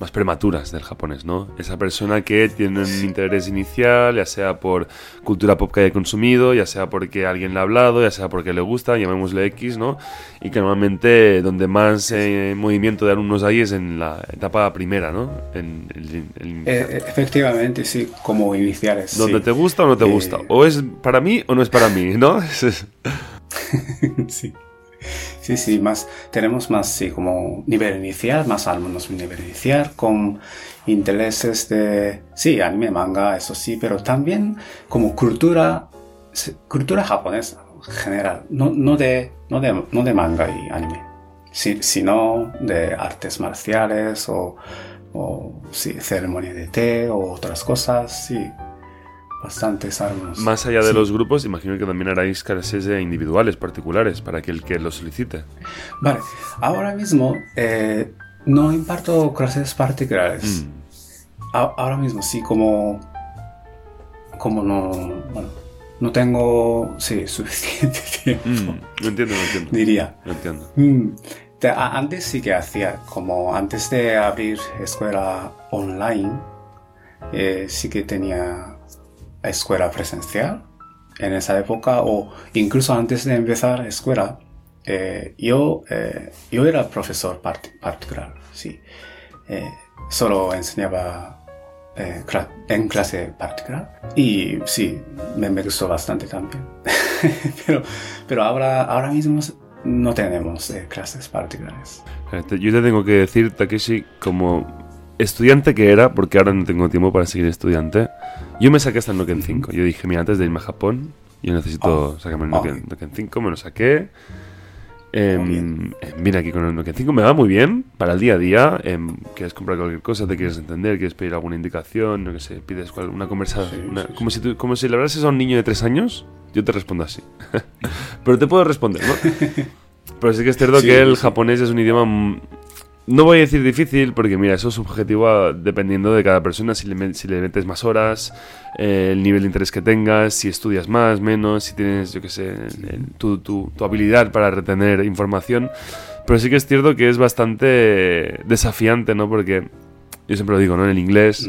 más prematuras del japonés, ¿no? Esa persona que tiene un interés inicial, ya sea por cultura pop que haya consumido, ya sea porque alguien le ha hablado, ya sea porque le gusta, llamémosle X, ¿no? Y que normalmente donde más eh, movimiento de alumnos hay es en la etapa primera, ¿no? En el- Eh, efectivamente sí como iniciales donde sí. te gusta o no te Eh, gusta. O es para mí o no es para mí, ¿no? sí. Sí, sí, más, tenemos más, sí, como nivel inicial, más alumnos nivel inicial, con intereses de, sí, anime, manga, eso sí, pero también como cultura, cultura japonesa, en general, no, no, de, no, de, no de manga y anime, si- sino de artes marciales o, o sí, ceremonia de té o otras cosas, sí. Bastantes alumnos. Más allá de Sí. los grupos, imagino que también haráis clases eh, individuales, particulares, para aquel que lo solicite. Vale, ahora mismo eh, no imparto clases particulares. Mm. Ahora mismo sí, como, como no, bueno, no tengo, sí, suficiente tiempo, Mm, Lo entiendo, lo entiendo. diría. Lo entiendo. Mm, antes sí que hacía, como antes de abrir escuela online, eh, sí que tenía escuela presencial en esa época, o incluso antes de empezar escuela, eh, yo, eh, yo era profesor part- particular, sí. Eh, solo enseñaba eh, cla- en clase particular y sí, me, me gustó bastante también. pero, pero ahora, ahora mismo no tenemos eh, clases particulares. Yo te tengo que decir, Takeshi, como estudiante que era, porque ahora no tengo tiempo para seguir estudiante, yo me saqué hasta el Noken 5. Yo dije, mira, antes de irme a Japón, yo necesito Oh. sacarme el Oh. Noken, Noken 5, me lo saqué. Em, bien. em, vine aquí con el Noken 5, me va muy bien para el día a día. em, quieres comprar cualquier cosa, te quieres entender, quieres pedir alguna indicación, no que sé, pides cual- una conversación. Sí, una- sí, como, Si tú- como si le hablases a un niño de tres años, yo te respondo así. Pero te puedo responder, ¿no? Pero sí que es cierto que el japonés es un idioma. No voy a decir difícil, porque mira, eso es subjetivo a- dependiendo de cada persona. Si le, si le metes más horas, eh, el nivel de interés que tengas, si estudias más, menos, si tienes, yo qué sé, tu, tu- tu habilidad para retener información. Pero sí que es cierto que es bastante desafiante, ¿no? Porque yo siempre lo digo, ¿no? En el inglés.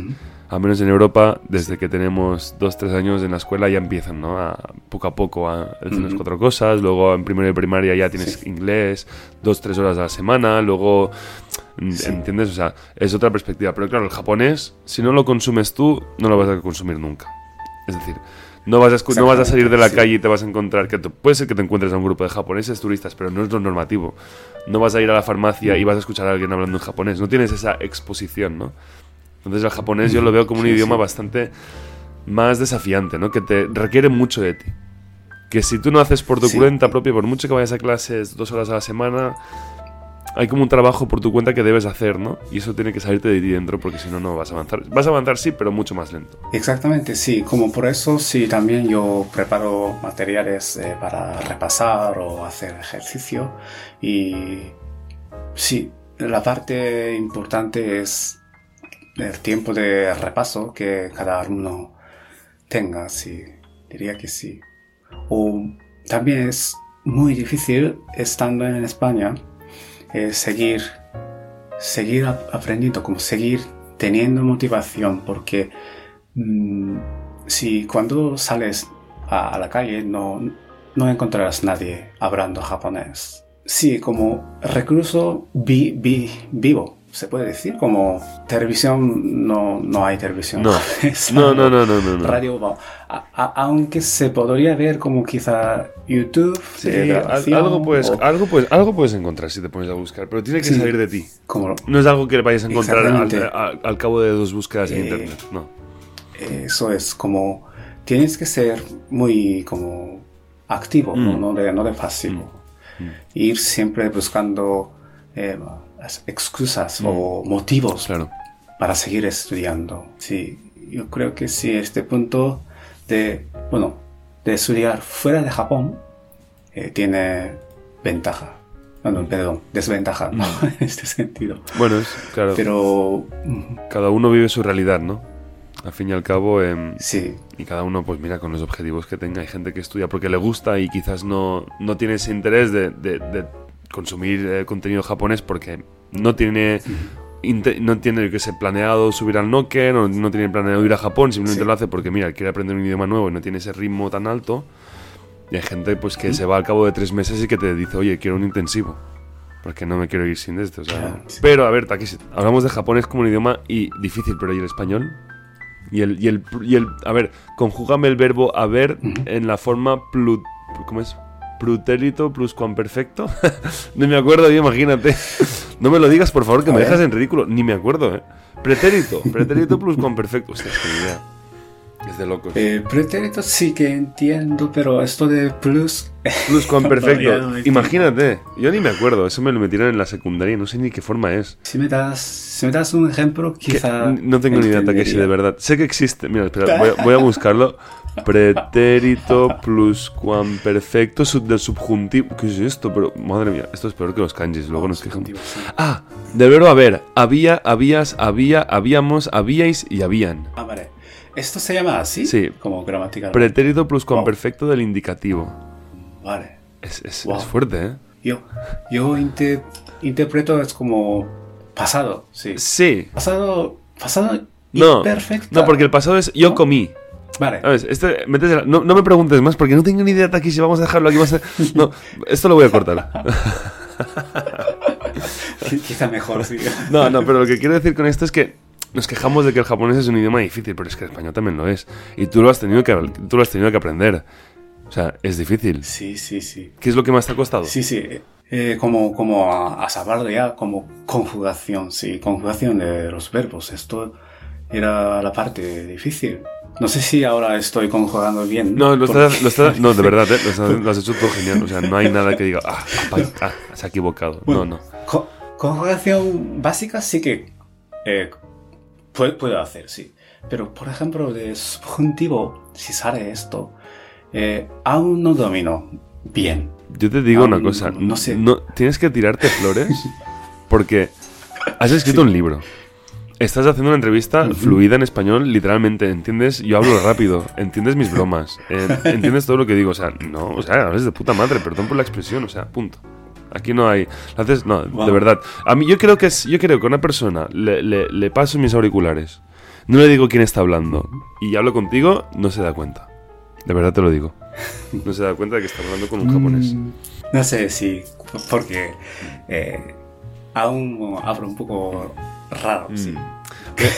Al menos en Europa, desde que tenemos dos, tres años en la escuela ya empiezan, ¿no? A, poco a poco a decirnos Ujú. cuatro cosas, luego en primero de primaria ya tienes Sí. inglés, dos, tres horas a la semana, luego, Sí. ¿entiendes? O sea, es otra perspectiva. Pero claro, el japonés, si no lo consumes tú, no lo vas a consumir nunca. Es decir, no vas a, no vas a salir de la sí. calle y te vas a encontrar, que te- puede ser que te encuentres a un grupo de japoneses turistas, pero no es lo normativo. No vas a ir a la farmacia y vas a escuchar a alguien hablando en japonés, no tienes esa exposición, ¿no? Entonces el japonés yo lo veo como un Sí, idioma sí. bastante más desafiante, ¿no? Que te requiere mucho de ti. Que si tú no haces por tu Sí. cuenta propia, por mucho que vayas a clases dos horas a la semana, hay como un trabajo por tu cuenta que debes hacer, ¿no? Y eso tiene que salirte de ti dentro porque si no, no vas a avanzar. Vas a avanzar sí, pero mucho más lento. Exactamente, sí, como por eso sí también yo preparo materiales eh, para repasar o hacer ejercicio y sí, la parte importante es el tiempo de repaso que cada alumno tenga, sí, diría que sí. O también es muy difícil estando en España eh, seguir seguir ap- aprendiendo, como seguir teniendo motivación, porque mm, si cuando sales a, a la calle no, no encontrarás nadie hablando japonés. Sí, como recluso vi, vi- vivo, se puede decir, como televisión, no, no hay televisión. No. No, no, no, no. Radio, bueno, a- a- aunque se podría ver como quizá YouTube, Sí, grabación, algo, puedes, o algo, puedes, algo puedes encontrar si te pones a buscar, pero tiene que Sí. salir de ti. como No es algo que vayas a encontrar al, Exactamente. al- al cabo de dos búsquedas en Eh, internet. No. Eso es como tienes que ser muy como activo, no, Mm. no de, no de pasivo. Mm. Ir siempre buscando eh, las excusas o motivos Mm. Claro. para seguir estudiando. Sí, yo creo que sí, este punto de, bueno, de estudiar fuera de Japón eh, tiene ventaja. No, no, perdón, desventaja, ¿no? Mm. en este sentido. Bueno, es, claro, Pero mm, cada uno vive su realidad, ¿no? Al fin y al cabo, em, sí, y cada uno, pues mira, con los objetivos que tenga. Hay gente que estudia porque le gusta y quizás no, no tiene ese interés de, de- de consumir eh, contenido japonés porque no tiene, inte- no tiene que ser planeado subir al Noken o no tiene planeado ir a Japón, simplemente Sí. lo hace porque, mira, quiere aprender un idioma nuevo y no tiene ese ritmo tan alto. Y hay gente pues que se va al cabo de tres meses y que te dice, oye, quiero un intensivo. Porque no me quiero ir sin esto. o sea, Claro, sí. Pero, a ver, Takeshi, hablamos de japonés como un idioma y difícil, pero ¿y el español? Y el, y el, y el a ver, conjúgame el verbo haber en la forma plu, ¿cómo es? Prutérito pluscuamperfecto. no me acuerdo, imagínate. No me lo digas, por favor, que A me ver. dejas en ridículo. Ni me acuerdo, ¿eh? Pretérito, pretérito pluscuamperfecto. Hostia, es que idea. Es de locos. Eh, pretérito sí que entiendo, pero esto de plus... No entiendo. Imagínate, yo ni me acuerdo, eso me lo metieron en la secundaria no sé ni qué forma es. Si me das, si me das un ejemplo, Que- quizá... no tengo ni idea, Takeshi, de verdad. Sé que existe, mira, espera, voy, a- voy a buscarlo. Pretérito pluscuamperfecto sub del subjuntivo. ¿Qué es esto? Pero, madre mía, esto es peor que los kanjis, luego nos quejamos. Ah, del verbo haber. Había, habías, había, habíamos, habíais y habían. Ah, vale. ¿Esto se llama así? Sí. Como gramatical. Pretérito pluscuamperfecto del indicativo. Vale. Es, es- Wow. es fuerte, ¿eh? Yo, yo inte- interpreto es como pasado, sí. Sí. Pasado, pasado No, imperfecto. no, porque el pasado es yo comí. Vale. ¿Sabes? Este, metes el- no, no me preguntes más porque no tengo ni idea, Taki, si vamos a dejarlo aquí. Vamos a, no, esto lo voy a cortar. Quizá mejor, sí. No, no, pero lo que quiero decir con esto es que nos quejamos de que el japonés es un idioma difícil, pero es que el español también lo es. Y tú lo has tenido que, tú lo has tenido que aprender. O sea, es difícil. Sí, sí, sí. ¿Qué es lo que más te ha costado? Sí, sí. eh, como, como a, a saberlo ya, como conjugación, sí. Conjugación de los verbos. Esto era la parte difícil. No sé si ahora estoy conjugando bien. No, lo porque- estás, lo estás- no, de verdad, ¿eh? lo, estás- lo has hecho todo genial. O sea, no hay nada que diga, ah, ah, se ha equivocado. No, no. Co- conjugación básica sí que eh, puedo, puedo hacer, sí. Pero, por ejemplo, de subjuntivo, si sale esto, eh, aún no domino bien. Yo te digo una cosa, no sé. no, tienes que tirarte flores porque has escrito un libro. Estás haciendo una entrevista fluida en español, literalmente, ¿entiendes? Yo hablo rápido, entiendes mis bromas, eh, entiendes todo lo que digo, o sea, no, o sea, hablas de puta madre, perdón por la expresión, o sea, punto. Aquí no hay, no, de verdad. A mí yo creo que es, yo creo que a una persona le, le- le paso mis auriculares, no le digo quién está hablando y hablo contigo, no se da cuenta. De verdad te lo digo. No se da cuenta de que está hablando con un japonés. Mm, No sé si, porque eh, aún hablo un poco raro, sí.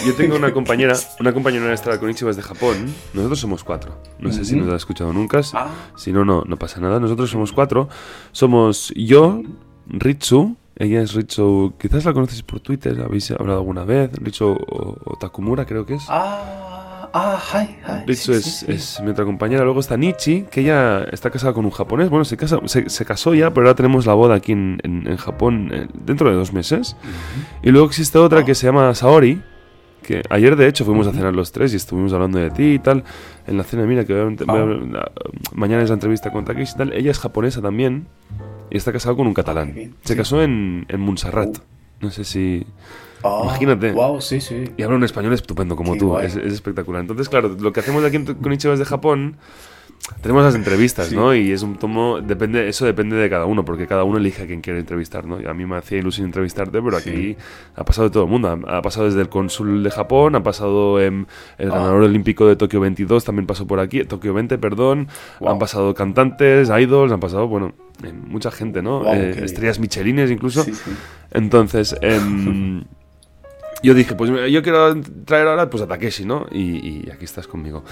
Yo tengo una compañera, una compañera nuestra con Ichibas de Japón. Nosotros somos cuatro. No sé si nos ha escuchado nunca. Ah. Si no, no, no pasa nada. Nosotros somos cuatro. Somos yo, Ritsu. Ella es Ritsu. Quizás la conoces por Twitter. Habéis hablado alguna vez. Ritsu o, o Takumura, creo que es. Ah, ah, hi, hi. Ritsu sí, es, sí, sí. es mi otra compañera. Luego está Nichi, que ella está casada con un japonés. Bueno, se, casa, se, se casó ya, pero ahora tenemos la boda aquí en, en- en Japón eh, dentro de dos meses. Y luego existe otra que se llama Saori, que ayer de hecho fuimos a cenar los tres y estuvimos hablando de ti y tal. En la cena, mira, que obviamente voy a- la- mañana es la entrevista con Takeshi y tal. Ella es japonesa también y está casada con un catalán. bien, Se sí. casó en, en Montserrat. No sé si... Ah, imagínate. Wow, sí, sí. Y habla un español estupendo como Qué tú, es, es espectacular. Entonces, claro, lo que hacemos aquí en- con Ichibas de Japón, tenemos las entrevistas, Sí. ¿no? Y es un tomo, depende, eso depende de cada uno, porque cada uno elige a quien quiere entrevistar, ¿no? Y a mí me hacía ilusión entrevistarte, pero aquí ha pasado de todo el mundo. Ha, ha pasado desde el cónsul de Japón, ha pasado el Ah. ganador olímpico de Tokio 22, también pasó por aquí, Tokio 20, perdón. Wow. Han pasado cantantes, idols, han pasado, bueno, mucha gente, ¿no? Wow, Eh, estrellas michelines incluso. Sí. Entonces, em, yo dije, pues yo quiero traer ahora pues a Takeshi, ¿no? Y, y aquí estás conmigo.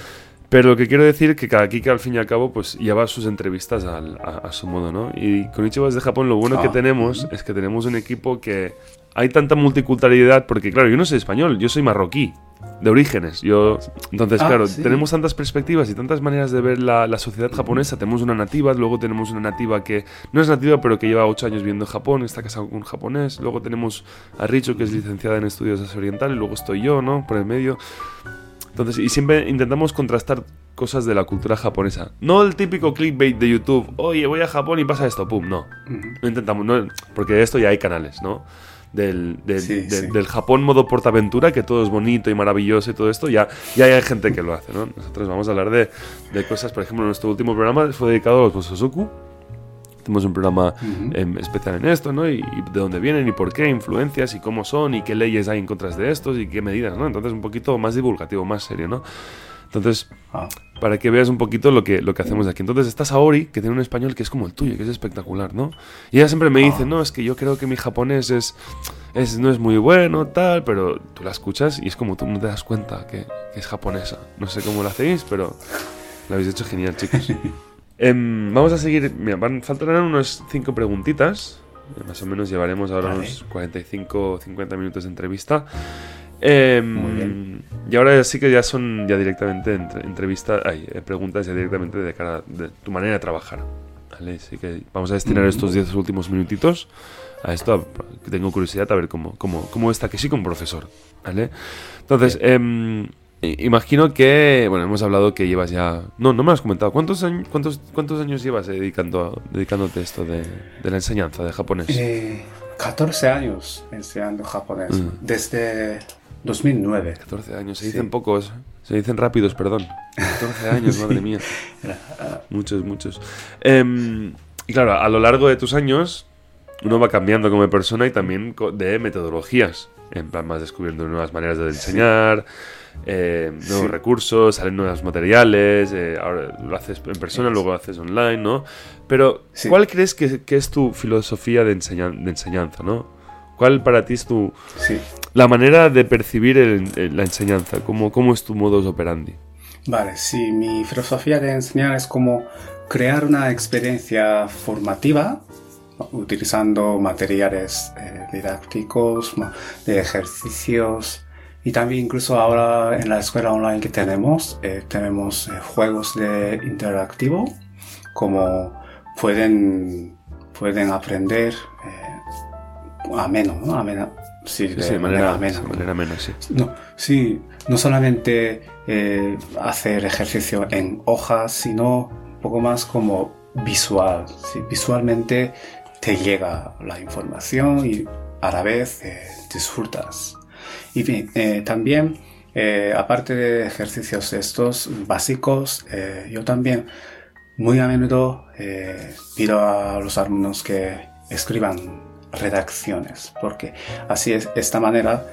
Pero lo que quiero decir que cada Kika al fin y al cabo pues lleva sus entrevistas al- a, a su modo, ¿no? Y con Ichibas de Japón lo bueno que Ah, tenemos es que tenemos un equipo que hay tanta multiculturalidad porque claro, yo no soy español, yo soy marroquí de orígenes. Yo entonces Ah, claro, sí. tenemos tantas perspectivas y tantas maneras de ver la, la sociedad japonesa. Tenemos una nativa, luego tenemos una nativa que no es nativa pero que lleva ocho años viviendo en Japón, está casado con un japonés. Luego tenemos a Richo que es licenciada en estudios Asia Oriental y luego estoy yo, ¿no? Por el medio. Entonces, y siempre intentamos contrastar cosas de la cultura japonesa. No el típico clickbait de YouTube, oye, voy a Japón y pasa esto, pum, no. No intentamos, no, porque de esto ya hay canales, ¿no? Del, del, Sí, del- sí. del Japón modo portaventura, que todo es bonito y maravilloso y todo esto, ya, ya hay gente que lo hace, ¿no? Nosotros vamos a hablar de, de cosas, por ejemplo, nuestro último programa fue dedicado a los Bosozoku. Tenemos un programa Ujú. em, especial en esto, ¿no? Y, y de dónde vienen y por qué, influencias y cómo son y qué leyes hay en contra de estos y qué medidas, ¿no? Entonces un poquito más divulgativo, más serio, ¿no? Entonces, Ah, para que veas un poquito lo que, lo que hacemos aquí. Entonces está Saori, que tiene un español que es como el tuyo, que es espectacular, ¿no? Y ella siempre me dice, Ah. no, es que yo creo que mi japonés es, es, no es muy bueno, tal, pero tú la escuchas y es como tú no te das cuenta que, que es japonesa. No sé cómo lo hacéis, pero lo habéis hecho genial, chicos. Em, vamos a seguir, mira, van, faltarán unas cinco preguntitas. Más o menos llevaremos ahora Vale. unos 45 50 minutos de entrevista. Muy bien. Y ahora sí que ya son ya directamente entre- entrevistas, ay, eh, preguntas ya directamente de cara de tu manera de trabajar. ¿vale? Así que vamos a destinar Ujú. estos 10 últimos minutitos a esto, a- que tengo curiosidad a ver cómo, cómo, cómo está Takeshi como profesor. ¿vale? Entonces, i- imagino que, bueno, hemos hablado que llevas ya... No, no me has comentado. ¿Cuántos, años cuántos, cuántos años llevas dedicando, dedicándote a esto de, de la enseñanza de japonés? Eh, 14 años enseñando japonés. Mm. Desde 2009. 14 años, se Sí. dicen pocos, se dicen rápidos, perdón. 14 años, madre mía. Ah, Muchos, muchos. Em, y claro, a lo largo de tus años, uno va cambiando como persona y también de metodologías. En plan, vas descubriendo nuevas maneras de enseñar, eh, nuevos Sí. recursos, salen nuevos materiales, eh, ahora lo haces en persona, luego lo haces online, ¿no? Pero, Sí. ¿cuál crees que, que es tu filosofía de, enseñan- de enseñanza, ¿no? ¿Cuál para ti es tu, sí. la manera de percibir el- el- la enseñanza? ¿Cómo, ¿Cómo es tu modus operandi? Vale, sí, mi filosofía de enseñar es como crear una experiencia formativa utilizando materiales eh, didácticos, de ejercicios y también incluso ahora en la escuela online que tenemos, eh, tenemos eh, juegos de interactivo como pueden, pueden aprender eh, ameno, ¿no? Amena, sí, Sí, de sí, de manera amena. manera sí. No, sí, no solamente eh, hacer ejercicio en hojas, sino un poco más como visual. ¿sí? Visualmente te llega la información y a la vez eh, disfrutas. Y eh, también, eh, aparte de ejercicios estos básicos, eh, yo también muy a menudo pido a los alumnos que escriban redacciones, porque así es, esta manera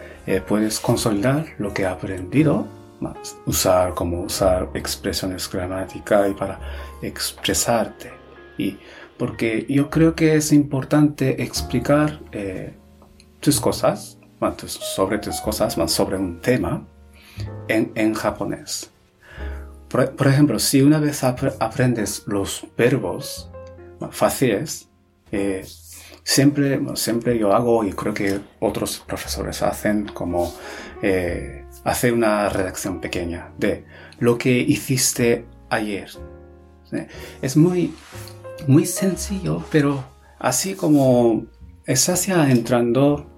puedes consolidar lo que aprendido, más usar como usar expresiones gramáticas y para expresarte. Y porque yo creo que es importante explicar tus cosas, sobre tus cosas, sobre un tema en, japonés. Por, ejemplo, si una vez apre- aprendes los verbos fáciles, eh, siempre, siempre yo hago y creo que otros profesores hacen como eh, hacer una redacción pequeña de lo que hiciste ayer. Es muy, muy sencillo, pero así como estás ya entrando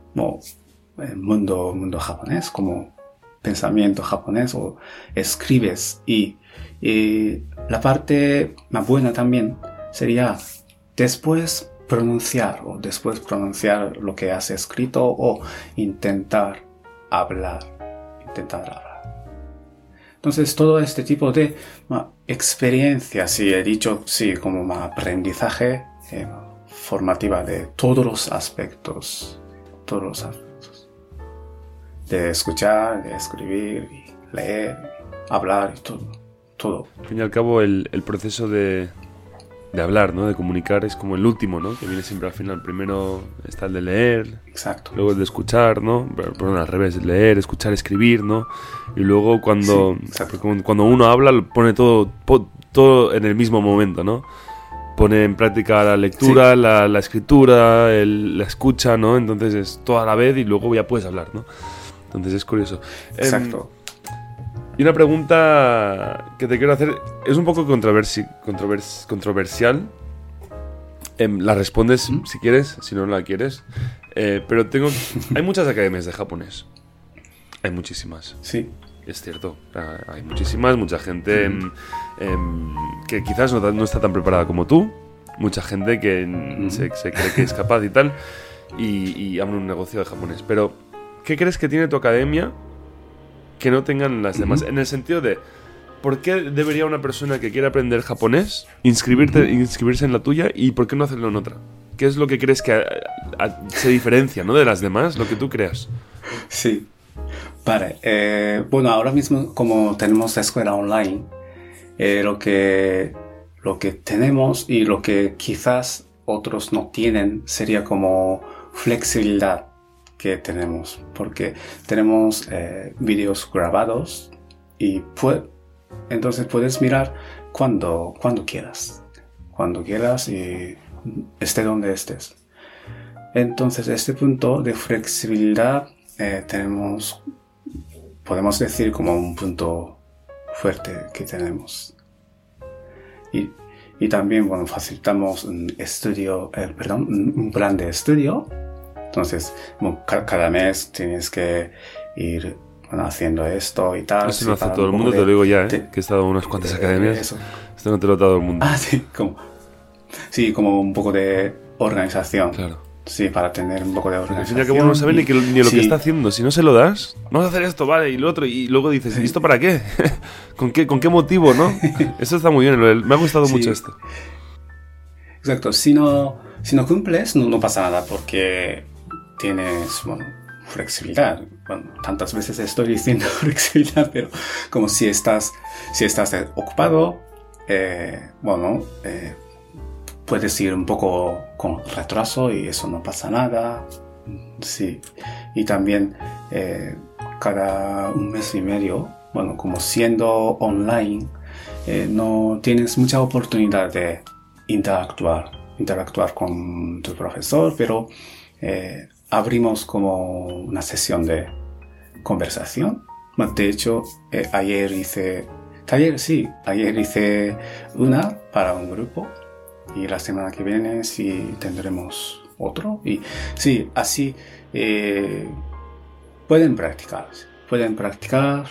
el mundo, mundo japonés, como pensamiento japonés o escribes y, y la parte más buena también sería después pronunciar o después pronunciar lo que has escrito o intentar hablar, intentar hablar. Entonces todo este tipo de ma, experiencia, si he dicho, sí, como ma, aprendizaje eh, formativa de todos los aspectos, todos los aspectos. De escuchar, de escribir, y leer, y hablar y todo, todo. Al fin y al cabo, el, el proceso de, de hablar, ¿no? De comunicar es como el último, ¿no? Que viene siempre al final. Primero está el de leer, Exacto. luego el de escuchar, ¿no? Perdón, al revés, leer, escuchar, escribir, ¿no? Y luego cuando, Sí, cuando uno habla, lo pone todo, todo en el mismo momento, ¿no? Pone en práctica la lectura, la, la escritura, el- la escucha, ¿no? Entonces es todo a la vez y luego ya puedes hablar, ¿no? Entonces es curioso. Em, Exacto. y una pregunta que te quiero hacer es un poco controversi controvers- controversial. Em, la respondes ¿Mm? si quieres, si no la quieres. Eh, pero tengo. Hay muchas academias de japonés. Hay muchísimas, Sí. es cierto. Ah, Hay muchísimas, mucha gente em, que quizás no, está tan preparada como tú. Mucha gente que mm, se, se cree que es capaz y tal. Y, y abre un negocio de japonés. Pero, ¿qué crees que tiene tu academia que no tengan las demás? En el sentido de, ¿por qué debería una persona que quiere aprender japonés inscribirte, inscribirse en la tuya y por qué no hacerlo en otra? ¿Qué es lo que crees que a- a- se diferencia ¿no? de las demás? Lo que tú creas. Sí. Vale. eh, bueno, ahora mismo como tenemos la escuela online, eh, lo, que, lo que tenemos y lo que quizás otros no tienen sería como flexibilidad que tenemos. Porque tenemos eh, vídeos grabados y pue- entonces puedes mirar cuando, cuando quieras. Cuando quieras y esté donde estés. Entonces, este punto de flexibilidad eh, tenemos podemos decir como un punto fuerte que tenemos. Y, y también, bueno, facilitamos un estudio, eh, perdón, un plan de estudio. Entonces, como ca- cada mes tienes que ir bueno, haciendo esto y tal. Eso no hace todo el un mundo, te lo digo ya, ¿eh? que he estado en unas cuantas academias. eso. Esto no te lo da todo el mundo. Ah, sí, como, sí, como un poco de organización. Claro. Sí, para tener un poco de organización. fin y al cabo no sabe ni, que- ni lo que está haciendo. Si no se lo das, vamos a hacer esto, vale, y lo otro, y luego dices, ¿y esto para qué? ¿Con qué, con qué motivo, no? Eso está muy bien, me ha gustado Sí. mucho esto. Exacto, si no, si no cumples, no, no pasa nada porque tienes, bueno, flexibilidad. Bueno, tantas veces estoy diciendo flexibilidad, pero como si estás, si estás ocupado, eh, bueno, eh, puedes ir un poco con retraso y eso no pasa nada. Sí, y también eh, cada un mes y medio, bueno, como siendo online, eh, no tienes mucha oportunidad de interactuar, interactuar con tu profesor, pero eh, abrimos como una sesión de conversación. De hecho, eh, ayer hice, ayer sí, ayer hice una para un grupo y la semana que viene sí tendremos otro. Y sí, así eh, pueden practicar, pueden practicar,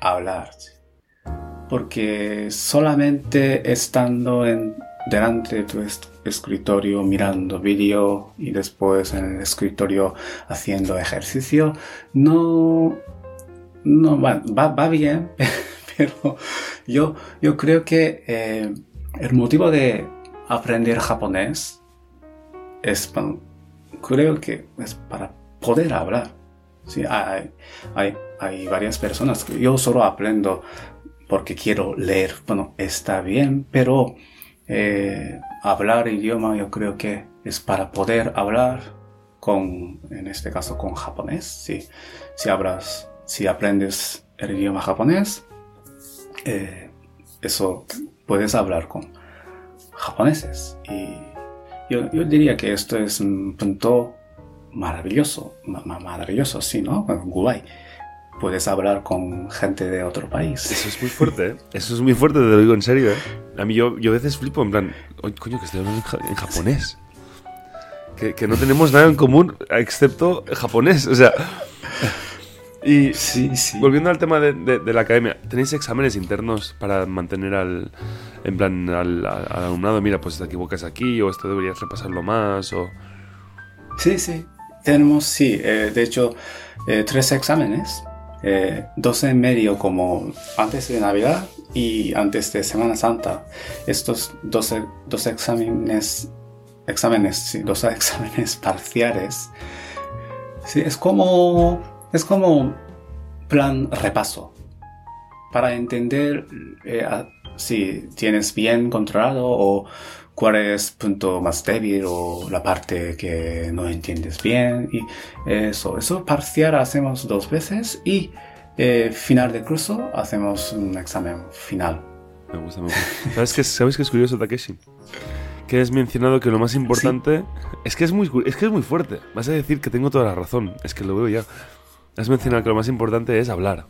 hablar. Porque solamente estando en, delante de tu es- escritorio mirando vídeo y después en el escritorio haciendo ejercicio, no, no va, va, va bien, pero yo, yo creo que eh, el motivo de aprender japonés es, creo que es para poder hablar. Sí, hay, hay, hay varias personas que yo solo aprendo porque quiero leer. Bueno, está bien, pero eh, hablar idioma yo creo que es para poder hablar con, en este caso, con japonés. Sí, si hablas, si aprendes el idioma japonés, eh, eso puedes hablar con japoneses. Y yo, yo diría que esto es un punto maravilloso, ma- ma- maravilloso, sí, ¿no? Guay. Puedes hablar con gente de otro país. Eso es muy fuerte, ¿eh? Eso es muy fuerte, te lo digo en serio, ¿eh? A mí yo, yo a veces flipo en plan, "Oye, coño, que estoy hablando en, ja- en japonés. Que, que no tenemos nada en común excepto japonés, o sea... Y Sí, sí. volviendo al tema de, de- de la academia, ¿tenéis exámenes internos para mantener al, en plan, al, al alumnado, mira, pues te equivocas aquí, o esto deberías repasarlo más, o... Sí, sí. Tenemos, sí, eh, de hecho, eh, tres exámenes. Eh, dos en medio como antes de Navidad y antes de Semana Santa. Estos dos, e- dos exámenes, exámenes, sí, exámenes parciales. Sí, es como, es como plan repaso. Para entender eh, si tienes bien controlado o cuál es punto más débil o la parte que no entiendes bien y eso eso parcial hacemos dos veces y eh, final de curso hacemos un examen final Me gusta, me gusta. ¿Sabes qué, ¿Sabes qué es curioso, Takeshi? Que has mencionado que lo más importante... Es, que es, muy, es que es muy fuerte. Vas a decir que tengo toda la razón. Es que lo veo ya. Has mencionado que lo más importante es hablar.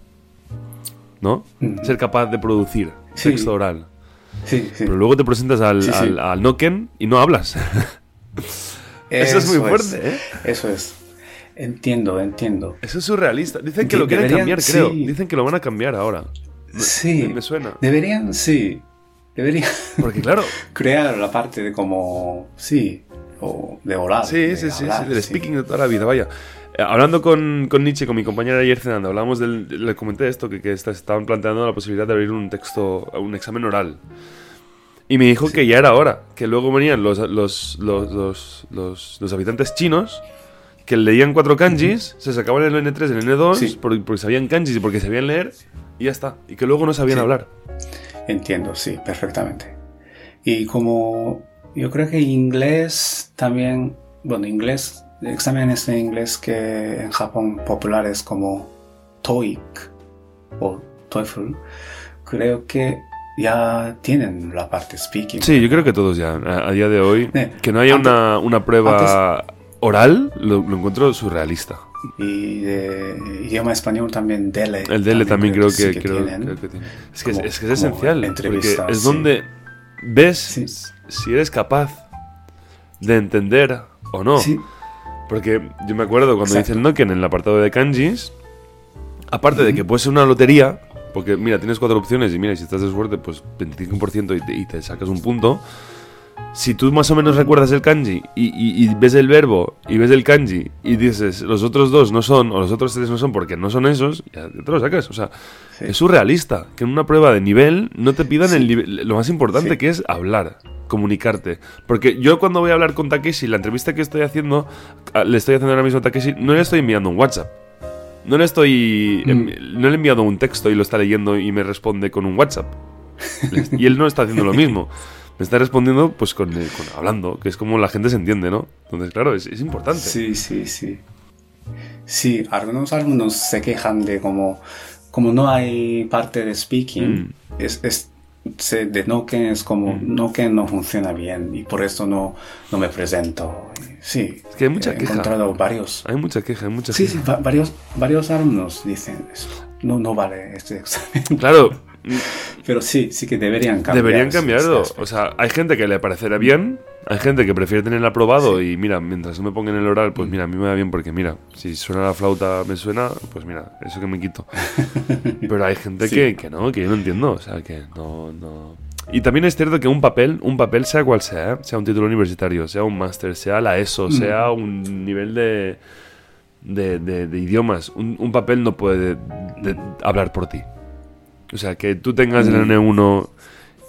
¿No? Mm. Ser capaz de producir Sí. texto oral. Sí, sí. Pero luego te presentas al, Sí, al, al Noken y no hablas. Eso es muy fuerte, ¿eh? eso es entiendo entiendo Eso es surrealista. Dicen que De- lo quieren deberían- cambiar, creo. Dicen que lo van a cambiar ahora. Sí Me suena. deberían sí deberían Porque claro, crear la parte de como sí o de oral Sí, de sí, sí, hablar, sí, del speaking de toda la vida, vaya. Eh, hablando con, con Nietzsche, con mi compañera ayer cenando, hablábamos del, le comenté esto, que, que está- estaban planteando la posibilidad de abrir un texto, un examen oral. Y me dijo que ya era hora, que luego venían los, los, los, los, los- habitantes chinos, que leían cuatro kanjis, se sacaban el N3, el N2, Sí. porque, porque sabían kanjis y porque sabían leer, y ya está. Y que luego no sabían Sí. hablar. Entiendo, sí, perfectamente. Y como yo creo que inglés también, bueno, inglés, exámenes de inglés que en Japón populares como TOEIC o TOEFL, creo que ya tienen la parte speaking. Sí, yo creo que todos ya, a, a día de hoy, Eh, que no haya antes- una, una prueba oral, lo, lo encuentro surrealista. Y de idioma español también DELE. El DELE también, creo, que. Es que, es- esencial. Porque es sí. donde ves Sí. si eres capaz de entender o no. Sí, Porque yo me acuerdo cuando Exacto. hice el Noken en el apartado de kanjis, aparte de que puede ser una lotería, porque mira, tienes cuatro opciones y mira, si estás de suerte, pues 25% y te, y te sacas un punto. Si tú más o menos recuerdas el kanji y, y- y ves el verbo y ves el kanji y dices los otros dos no son o los otros tres no son porque no son esos, ya te lo sacas. O sea, Sí. es surrealista que en una prueba de nivel no te pidan el nivel, lo más importante Sí. que es hablar, comunicarte. Porque yo cuando voy a hablar con Takeshi, la entrevista que estoy haciendo, a- le estoy haciendo ahora mismo a Takeshi, no le estoy enviando un WhatsApp. No le estoy. Mm. envi- No le he enviado un texto y lo está leyendo y me responde con un WhatsApp. Y él no está haciendo lo mismo. Me está respondiendo pues con, eh, con hablando, que es como la gente se entiende, ¿no? Entonces, claro, es, es importante. Sí, sí, sí. Sí, algunos alumnos se quejan de como, como no hay parte de speaking, es, es, se- de Noken es como, Mm. Noken no funciona bien y por eso no, no me presento. Sí, Es que hay mucha he queja. encontrado varios. Hay mucha queja, hay mucha Sí, queja. sí, va- varios, varios alumnos dicen eso. No, no vale este examen. Claro, Pero sí, sí que deberían cambiar. deberían cambiarlo. O sea, hay gente que le parecerá bien, hay gente que prefiere tener aprobado y mira, mientras no me pongan el oral, pues mira, a mí me va bien porque mira, si suena la flauta, me suena, pues mira, eso que me quito. Pero hay gente Sí. que, que no, que yo no entiendo, o sea, que no, no... Y también es cierto que un papel, un papel sea cual sea, ¿eh? sea un título universitario, sea un máster, sea la ESO, sea un nivel de, de, de- de idiomas, un, un papel no puede de- hablar por ti. O sea, que tú tengas el N1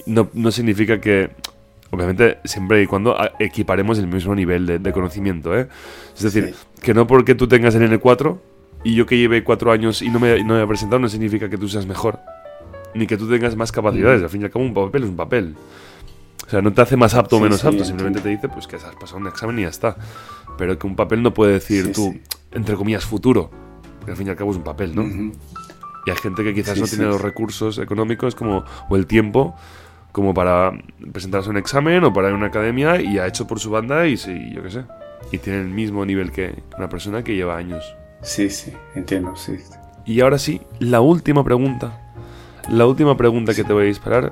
no, no significa que, obviamente, siempre y cuando a- equiparemos el mismo nivel de, de conocimiento, ¿eh? Es decir, Sí. que no porque tú tengas el N4 y yo que lleve cuatro años y no me, no me haya presentado no significa que tú seas mejor. Ni que tú tengas más capacidades. Al fin y al cabo, un papel es un papel. O sea, no te hace más apto o Sí, menos sí, apto, simplemente te dice pues que has pasado un examen y ya está. Pero que un papel no puede decir tú, entre comillas, futuro. Porque al fin y al cabo es un papel, ¿no? Ujú. Y hay gente que quizás Sí, no sí. tiene los recursos económicos como, o el tiempo como para presentarse a un examen o para ir a una academia y ha hecho por su banda y sí, yo qué sé. Y tiene el mismo nivel que una persona que lleva años. Sí, sí, entiendo, sí. Y ahora sí, la última pregunta. La última pregunta que te voy a disparar.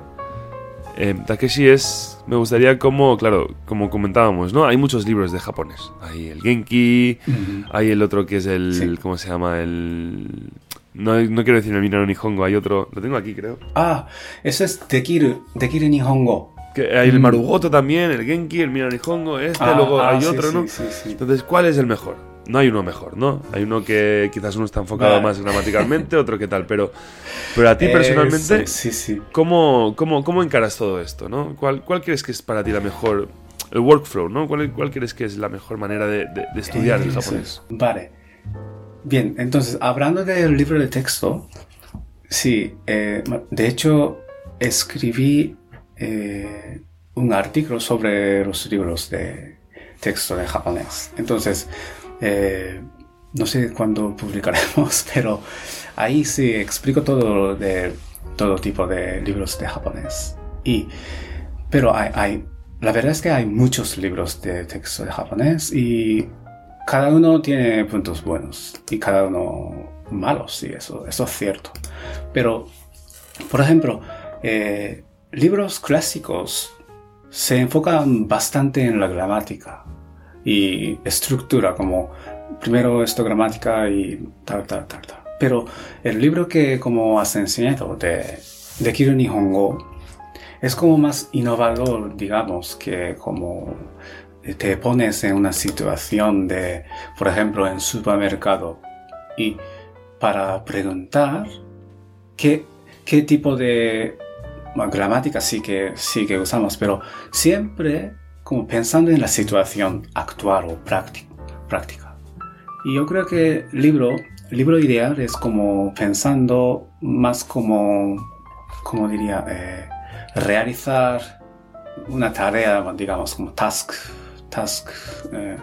Eh, Takeshi es. Me gustaría como, claro, como comentábamos, ¿no? Hay muchos libros de japonés. Hay el Genki, hay el otro que es el. Sí. ¿Cómo se llama? El. No, no quiero decir el Minano Nihongo, hay otro. Lo tengo aquí, creo. Ah, eso es Dekiru, Dekiru Nihongo. Que hay el Mm. Marugoto también, el Genki, el Minano Nihongo, este, Ah, luego ah, hay sí, otro, ¿no? Sí, sí. Entonces, ¿cuál es el mejor? No hay uno mejor, ¿no? Hay uno que quizás uno está enfocado Vale. más gramaticalmente, otro que tal, pero, pero a ti personalmente, Eso, sí, sí. ¿cómo, cómo, cómo encaras todo esto, no? ¿Cuál, ¿Cuál crees que es para ti la mejor, el workflow, ¿no? ¿Cuál, cuál crees que es la mejor manera de, de- de estudiar el Eso japonés? Vale. Bien, entonces, hablando del libro de texto, sí, eh, de hecho, escribí eh, un artículo sobre los libros de texto de japonés. Entonces, eh, no sé cuándo publicaremos, pero ahí sí explico todo de todo tipo de libros de japonés. Y, pero hay, hay, la verdad es que hay muchos libros de texto de japonés y cada uno tiene puntos buenos y cada uno malos, sí, eso, eso es cierto. Pero, por ejemplo, eh, libros clásicos se enfocan bastante en la gramática y estructura, como primero esto gramática y tal, tal, tal, tal. Pero el libro que como has enseñado de, de Kiru Nihongo es como más innovador, digamos, que como te pones en una situación de, por ejemplo, en supermercado y para preguntar qué, qué tipo de gramática sí que, sí que usamos, pero siempre como pensando en la situación actual o prácti- práctica. Y yo creo que libro, libro ideal es como pensando más como, como diría, eh, realizar una tarea, digamos, como task, task, eh,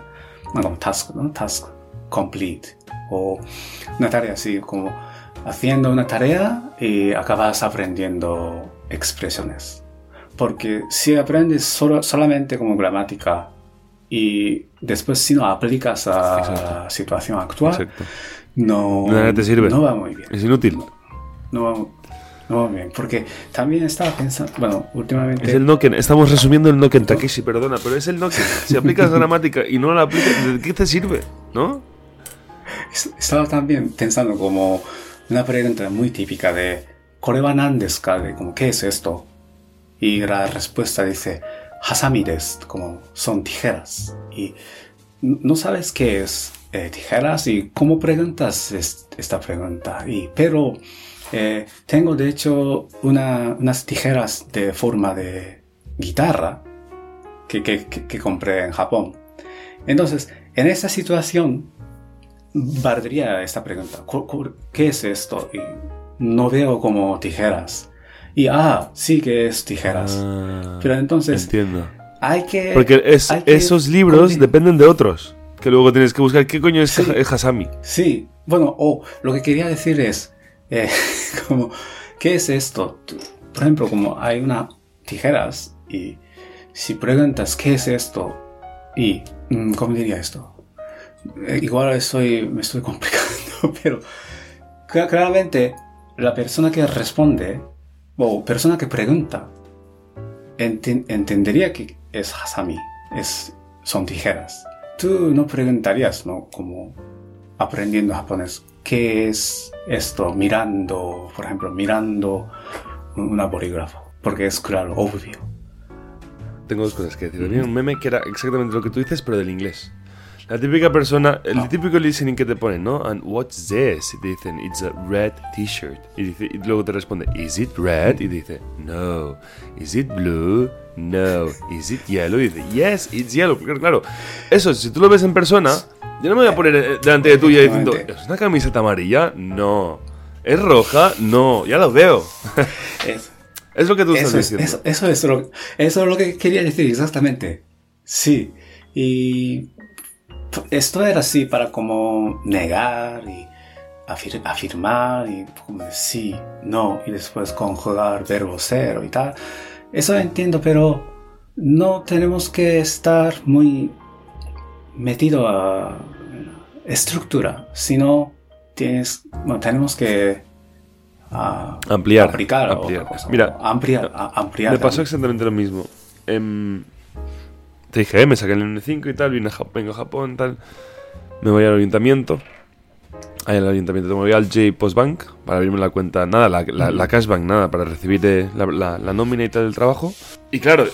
no, task, ¿no? Task complete. O una tarea así, como haciendo una tarea y acabas aprendiendo expresiones. Porque si aprendes solo, solamente como gramática, y después si no aplicas a Exacto. la situación actual, Exacto. no, nada te sirve. no va muy bien. Es inútil. No va, no bien. Porque también estaba pensando, bueno, últimamente... Es el Noken. Estamos resumiendo el Noken, Takeshi, perdona, pero es el Noken. Si aplicas gramática y no la aplicas, ¿de qué te sirve? ¿No? Es- Estaba también pensando como una pregunta muy típica de ¿Kore wa nan desu ka? De como ¿qué es esto? Y la respuesta dice hasami desu, como son tijeras. Y no sabes qué es eh, tijeras y cómo preguntas es- esta pregunta. Y, pero eh, tengo de hecho una- unas tijeras de forma de guitarra que, que- que- que compré en Japón. Entonces, en esta situación, valdría esta pregunta. ¿Cu- cu- ¿Qué es esto? Y no veo como tijeras. Y, ah, sí que es tijeras. Ah, Pero entonces, Entiendo. hay que... Porque es- hay esos libros dependen de otros. Que luego tienes que buscar qué coño es Sí. ha- Hasami. Sí, bueno, o lo que quería decir es, eh, como, ¿qué es esto? Por ejemplo, como hay una tijeras y si preguntas, ¿qué es esto? Y, mm, ¿cómo diría esto? Eh, igual estoy, me estoy complicando, pero cla- claramente la persona que responde o persona que pregunta enten- entendería que es hasami, es, son tijeras. Tú no preguntarías, ¿no? Como aprendiendo japonés, ¿qué es esto? Mirando, por ejemplo, mirando una bolígrafo, porque es claro, obvio. Tengo dos cosas que decir. Había un meme que era exactamente lo que tú dices, pero del inglés. La típica persona, el Ah. típico listening que te ponen, ¿no? And what's this? Y te dicen, it's a red t-shirt. Y, dice- y luego te responde, is it red? Y dice, no. Is it blue? No. Is it yellow? Y dice, yes, it's yellow. Porque claro, eso, si tú lo ves en persona, yo no me voy a poner eh, delante de tuya diciendo. ¿es una camiseta amarilla? No. ¿Es roja? No. Ya lo veo. Es- es lo que tú eso, estás es, diciendo. eso, eso es lo, eso es lo que quería decir exactamente. Sí. Y esto era así para como negar y afir- afirmar y como sí, no, y después conjugar verbo ser y tal. Eso entiendo, pero no tenemos que estar muy metido a estructura, sino tienes, bueno, tenemos que ah, Ampliar. aplicar ampliar. cosa. Mira, ampliar, a- ampliar. Me pasó exactamente lo mismo. Em, te dije, eh, me saqué el N5 y tal, vine a Japón, vengo a Japón tal. Me voy al ayuntamiento. Ahí al ayuntamiento me voy al J Postbank para abrirme la cuenta, nada, la, la, la cashbank, nada, para recibir eh, la, la- la nómina y tal del trabajo. Y claro,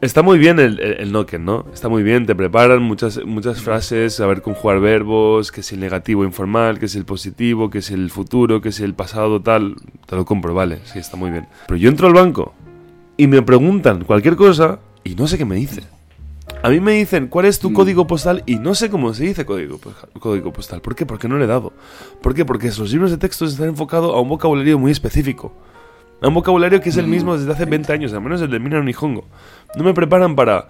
está muy bien el, el, el Noken, ¿no? Está muy bien, te preparan muchas, muchas frases, saber conjugar verbos, que es el negativo informal, que es el positivo, que es el futuro, que es el pasado, tal. Te lo compro, vale, sí, está muy bien. Pero yo entro al banco y me preguntan cualquier cosa y no sé qué me dice. A mí me dicen cuál es tu Mm. código postal y no sé cómo se dice código, posta- código postal. ¿Por qué? Porque no le he dado. ¿Por qué? Porque los libros de textos están enfocados a un vocabulario muy específico. A un vocabulario que es el mismo desde hace 20 años, al menos el de Mina Nihongo. No me preparan para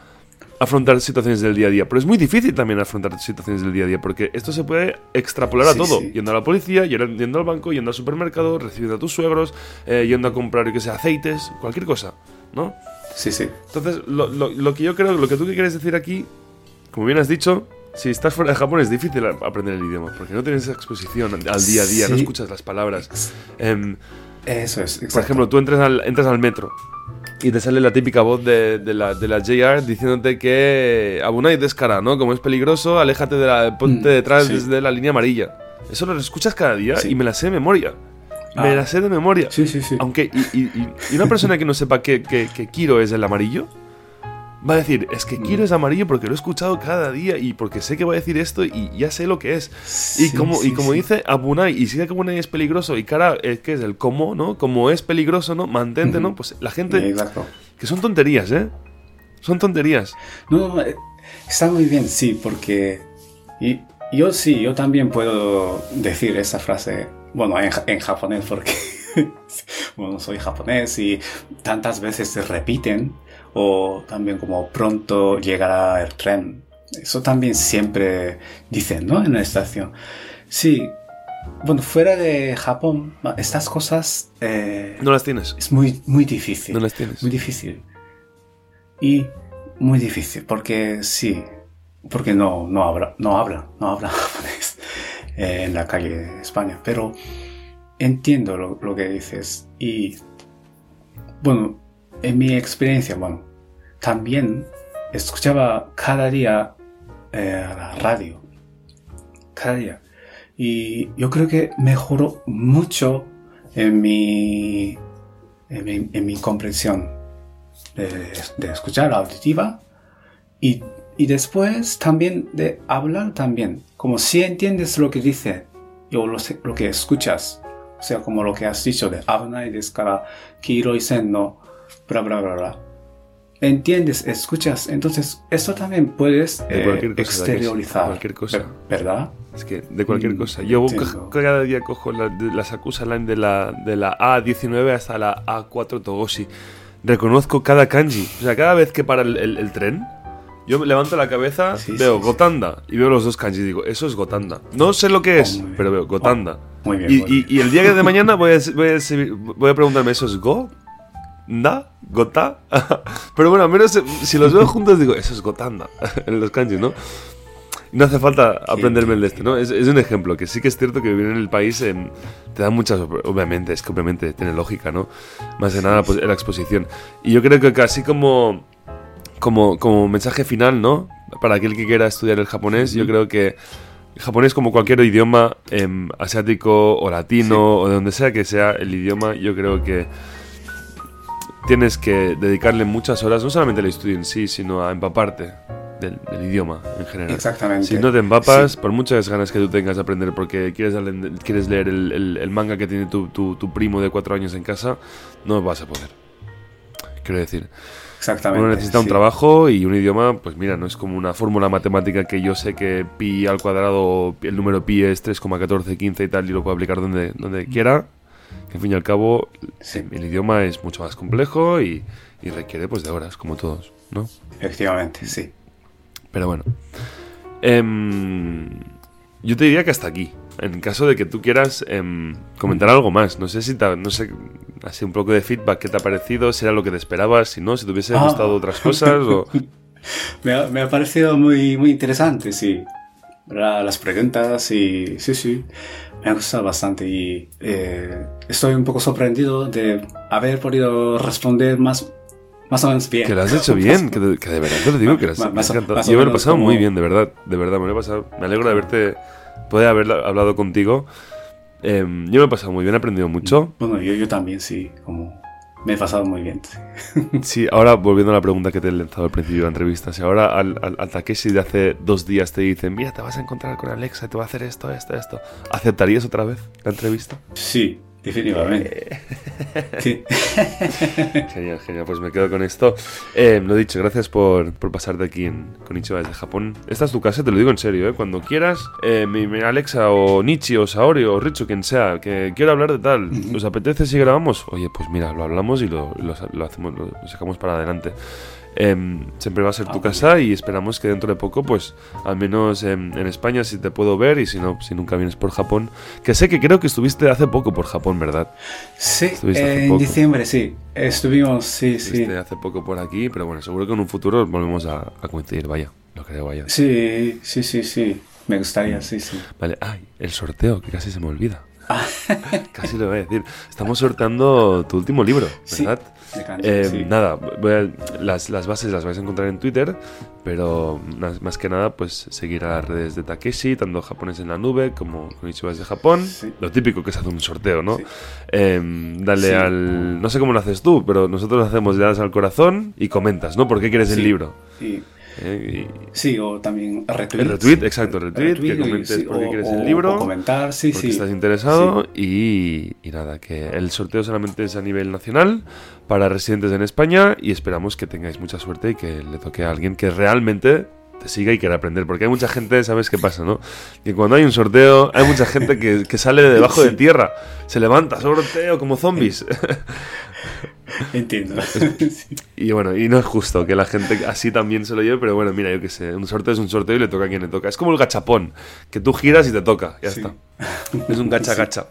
afrontar situaciones del día a día. Pero es muy difícil también afrontar situaciones del día a día porque esto se puede extrapolar a Sí, todo. sí. Yendo a la policía, yendo al banco, yendo al supermercado, recibiendo a tus suegros, eh, yendo a comprar, yo que sé, aceites, cualquier cosa, ¿no? Sí, sí. Entonces, lo, lo- lo que yo creo, lo que tú quieres decir aquí, como bien has dicho, si estás fuera de Japón es difícil aprender el idioma, porque no tienes esa exposición al día a día, no escuchas las palabras. Em, Eso es. por exacto. ejemplo, tú entras al, entras al metro y te sale la típica voz de, de la, de la JR diciéndote que Abunai descara, ¿no? Como es peligroso, aléjate de la, ponte Mm, detrás sí. desde la línea amarilla. Eso lo escuchas cada día Sí. y me la sé de memoria. Me Ah. la sé de memoria. Sí, sí, sí. Aunque, y, y- y- y una persona que no sepa que, que, que Kiro es el amarillo, va a decir, es que Kiro es amarillo porque lo he escuchado cada día y porque sé que va a decir esto y ya sé lo que es. Y Sí, como, y sí, como sí. dice Abunai, y si que Abunai es peligroso y cara, eh, que es el como, ¿no? Como es peligroso, ¿no? Mantente, ¿no? Pues la gente, Exacto. que son tonterías, ¿eh? Son tonterías. No, no, eh, está muy bien, sí, porque y, yo sí, yo también puedo decir esa frase, bueno, en, en japonés, porque bueno, soy japonés y tantas veces se repiten, o también como pronto llegará el tren. Eso también siempre dicen, ¿no? En la estación. Sí, bueno, fuera de Japón, estas cosas eh, No las tienes. es muy, muy difícil. No las tienes. Muy difícil. Y muy difícil, porque sí, porque no, no habla, no habla, no habla japonés eh, en la calle de España, pero entiendo lo, lo que dices y, bueno, en mi experiencia, bueno, también escuchaba cada día eh, la radio. Cada día. Y yo creo que mejoró mucho en mi, en mi, en mi comprensión de, de, escuchar la auditiva y, y, después también de hablar también. Como si entiendes lo que dice o lo, lo que escuchas. O sea, como lo que has dicho de Abnai, Deskara, Kiro y Sen no, bla, bla, bla, bla. Entiendes, escuchas, entonces eso también puedes De eh, exteriorizar, cualquier cosa. ver- ¿verdad? Es que de cualquier Mm, cosa. Yo entiendo. cada día cojo la, de- las Akusa Line de la, de la A19 hasta la A4 Togoshi. Reconozco cada kanji. O sea, cada vez que para el, el- el tren, yo me levanto la cabeza, Sí, veo sí, sí. Gotanda y veo los dos kanji y digo, eso es Gotanda. No sé lo que es, Oh, pero veo Gotanda. Muy bien. Y, muy y- bien. y el día de mañana voy a, voy a, voy a preguntarme, ¿eso es Go? ¿Da? ¿Gota? Pero bueno, al menos eh, si los veo juntos digo, eso es Gotanda en los kanji, ¿no? No hace falta aprenderme el de este, ¿no? Es, es un ejemplo, que sí que es cierto que vivir en el país em, te da muchas... Obviamente, es que obviamente tiene lógica, ¿no? Más de nada, pues la exposición. Y yo creo que casi como, como, como mensaje final, ¿no? Para aquel que quiera estudiar el japonés, yo creo que el japonés, como cualquier idioma em, asiático o latino o de donde sea que sea el idioma, yo creo que tienes que dedicarle muchas horas, no solamente al estudio en sí, sino a empaparte del, del idioma en general. Exactamente. Si no te empapas, Sí. por muchas ganas que tú tengas de aprender, porque quieres, quieres leer el, el- el manga que tiene tu, tu- tu primo de cuatro años en casa, no vas a poder. Quiero decir, Exactamente. uno necesita un sí. trabajo y un idioma, pues mira, no es como una fórmula matemática que yo sé que pi al cuadrado, el número pi es 3,1415 y tal, y lo puedo aplicar donde, donde quiera. Al fin y al cabo, Sí. el idioma es mucho más complejo y, y requiere pues de horas, como todos, ¿no? Efectivamente, sí. Pero bueno. Em, yo te diría que hasta aquí. En caso de que tú quieras em, comentar algo más. No sé si te, no sé, así un poco de feedback, ¿qué te ha parecido? ¿Si era lo que te esperabas? Si no, si te hubiese Ah. gustado otras cosas. o... Me ha, me ha parecido muy, muy interesante, sí. La- las preguntas y sí, sí. Me ha gustado bastante y eh, estoy un poco sorprendido de haber podido responder más, más o menos bien. Que lo has hecho bien, que de, que de verdad te lo digo, que lo has, Más- me más Yo me lo he pasado como- muy bien, de verdad. De verdad, me lo he pasado. Me alegro de haberte, poder haber hablado contigo. Em, yo me he pasado muy bien, he aprendido mucho. Bueno, yo, yo también, sí. Como me he pasado muy bien. sí. Ahora volviendo a la pregunta que te he lanzado al principio de la entrevista, si ahora al, al, al Takeshi de hace dos días te dicen, mira, te vas a encontrar con Alexa, te va a hacer esto, esto, esto, ¿aceptarías otra vez la entrevista? Sí, definitivamente. Sí. Genial, genial, pues me quedo con esto. Eh, lo dicho, gracias por, por pasarte aquí en, con Ichiba desde Japón. Esta es tu casa, te lo digo en serio, ¿eh? cuando quieras, eh, mi, mi Alexa o Nichi o Saori o Richo, quien sea, que quiero hablar de tal, ¿os apetece si grabamos? Oye, pues mira, lo hablamos y lo, lo, lo hacemos, lo, lo sacamos para adelante. Em, siempre va a ser Ah, tu muy casa y esperamos que dentro de poco, pues al menos em, en España si te puedo ver y si no, si nunca vienes por Japón, que sé que creo que estuviste hace poco por Japón, ¿verdad? Sí, en poco. diciembre, sí. Estuvimos, sí, sí. Estuviste hace poco por aquí, pero bueno, seguro que en un futuro volvemos a, a coincidir, vaya, lo creo, vaya. Sí, sí, sí, sí. Me gustaría, sí, sí. Vale, ay, el sorteo, que casi se me olvida. casi lo voy a decir. Estamos sorteando tu último libro, Sí, ¿verdad? de Eh, sí. Nada, voy a- las, las bases las vais a encontrar en Twitter, pero más, más que nada, pues seguir a las redes de Takeshi, tanto japonés en la nube como con de Japón. Sí. Lo típico que es hacer un sorteo, ¿no? Sí. Eh, dale Sí. al. No sé cómo lo haces tú, pero nosotros lo hacemos, le das al corazón y comentas, ¿no? ¿Por qué quieres el Sí. libro? Y- Eh, y- sí, o también retweet. El retweet, exacto, retweet, que y- comentes sí, por qué o- quieres o- el libro, O comentar, sí, porque sí. estás interesado y, y nada, que el sorteo solamente es a nivel nacional para residentes en España y esperamos que tengáis mucha suerte y que le toque a alguien que realmente te siga y quiera aprender, porque hay mucha gente, ¿sabes qué pasa, no? Que cuando hay un sorteo hay mucha gente que, que sale de debajo de tierra, se levanta, sorteo como zombies. Entiendo. Sí. Y bueno, y no es justo que la gente así también se lo lleve, pero bueno, mira, yo qué sé, un sorteo es un sorteo y le toca a quien le toca. Es como el gachapón, que tú giras y te toca, ya Sí. está. Es un gacha gacha.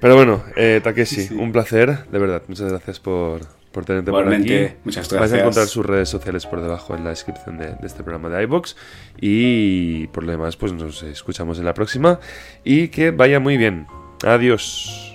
Pero bueno, eh, Takeshi, un placer, de verdad. Muchas gracias por, por tenerte por aquí. Muchas gracias. Vais a encontrar sus redes sociales por debajo en la descripción de, de, este programa de iBox. Y por lo demás, pues nos escuchamos en la próxima. Y que vaya muy bien. Adiós.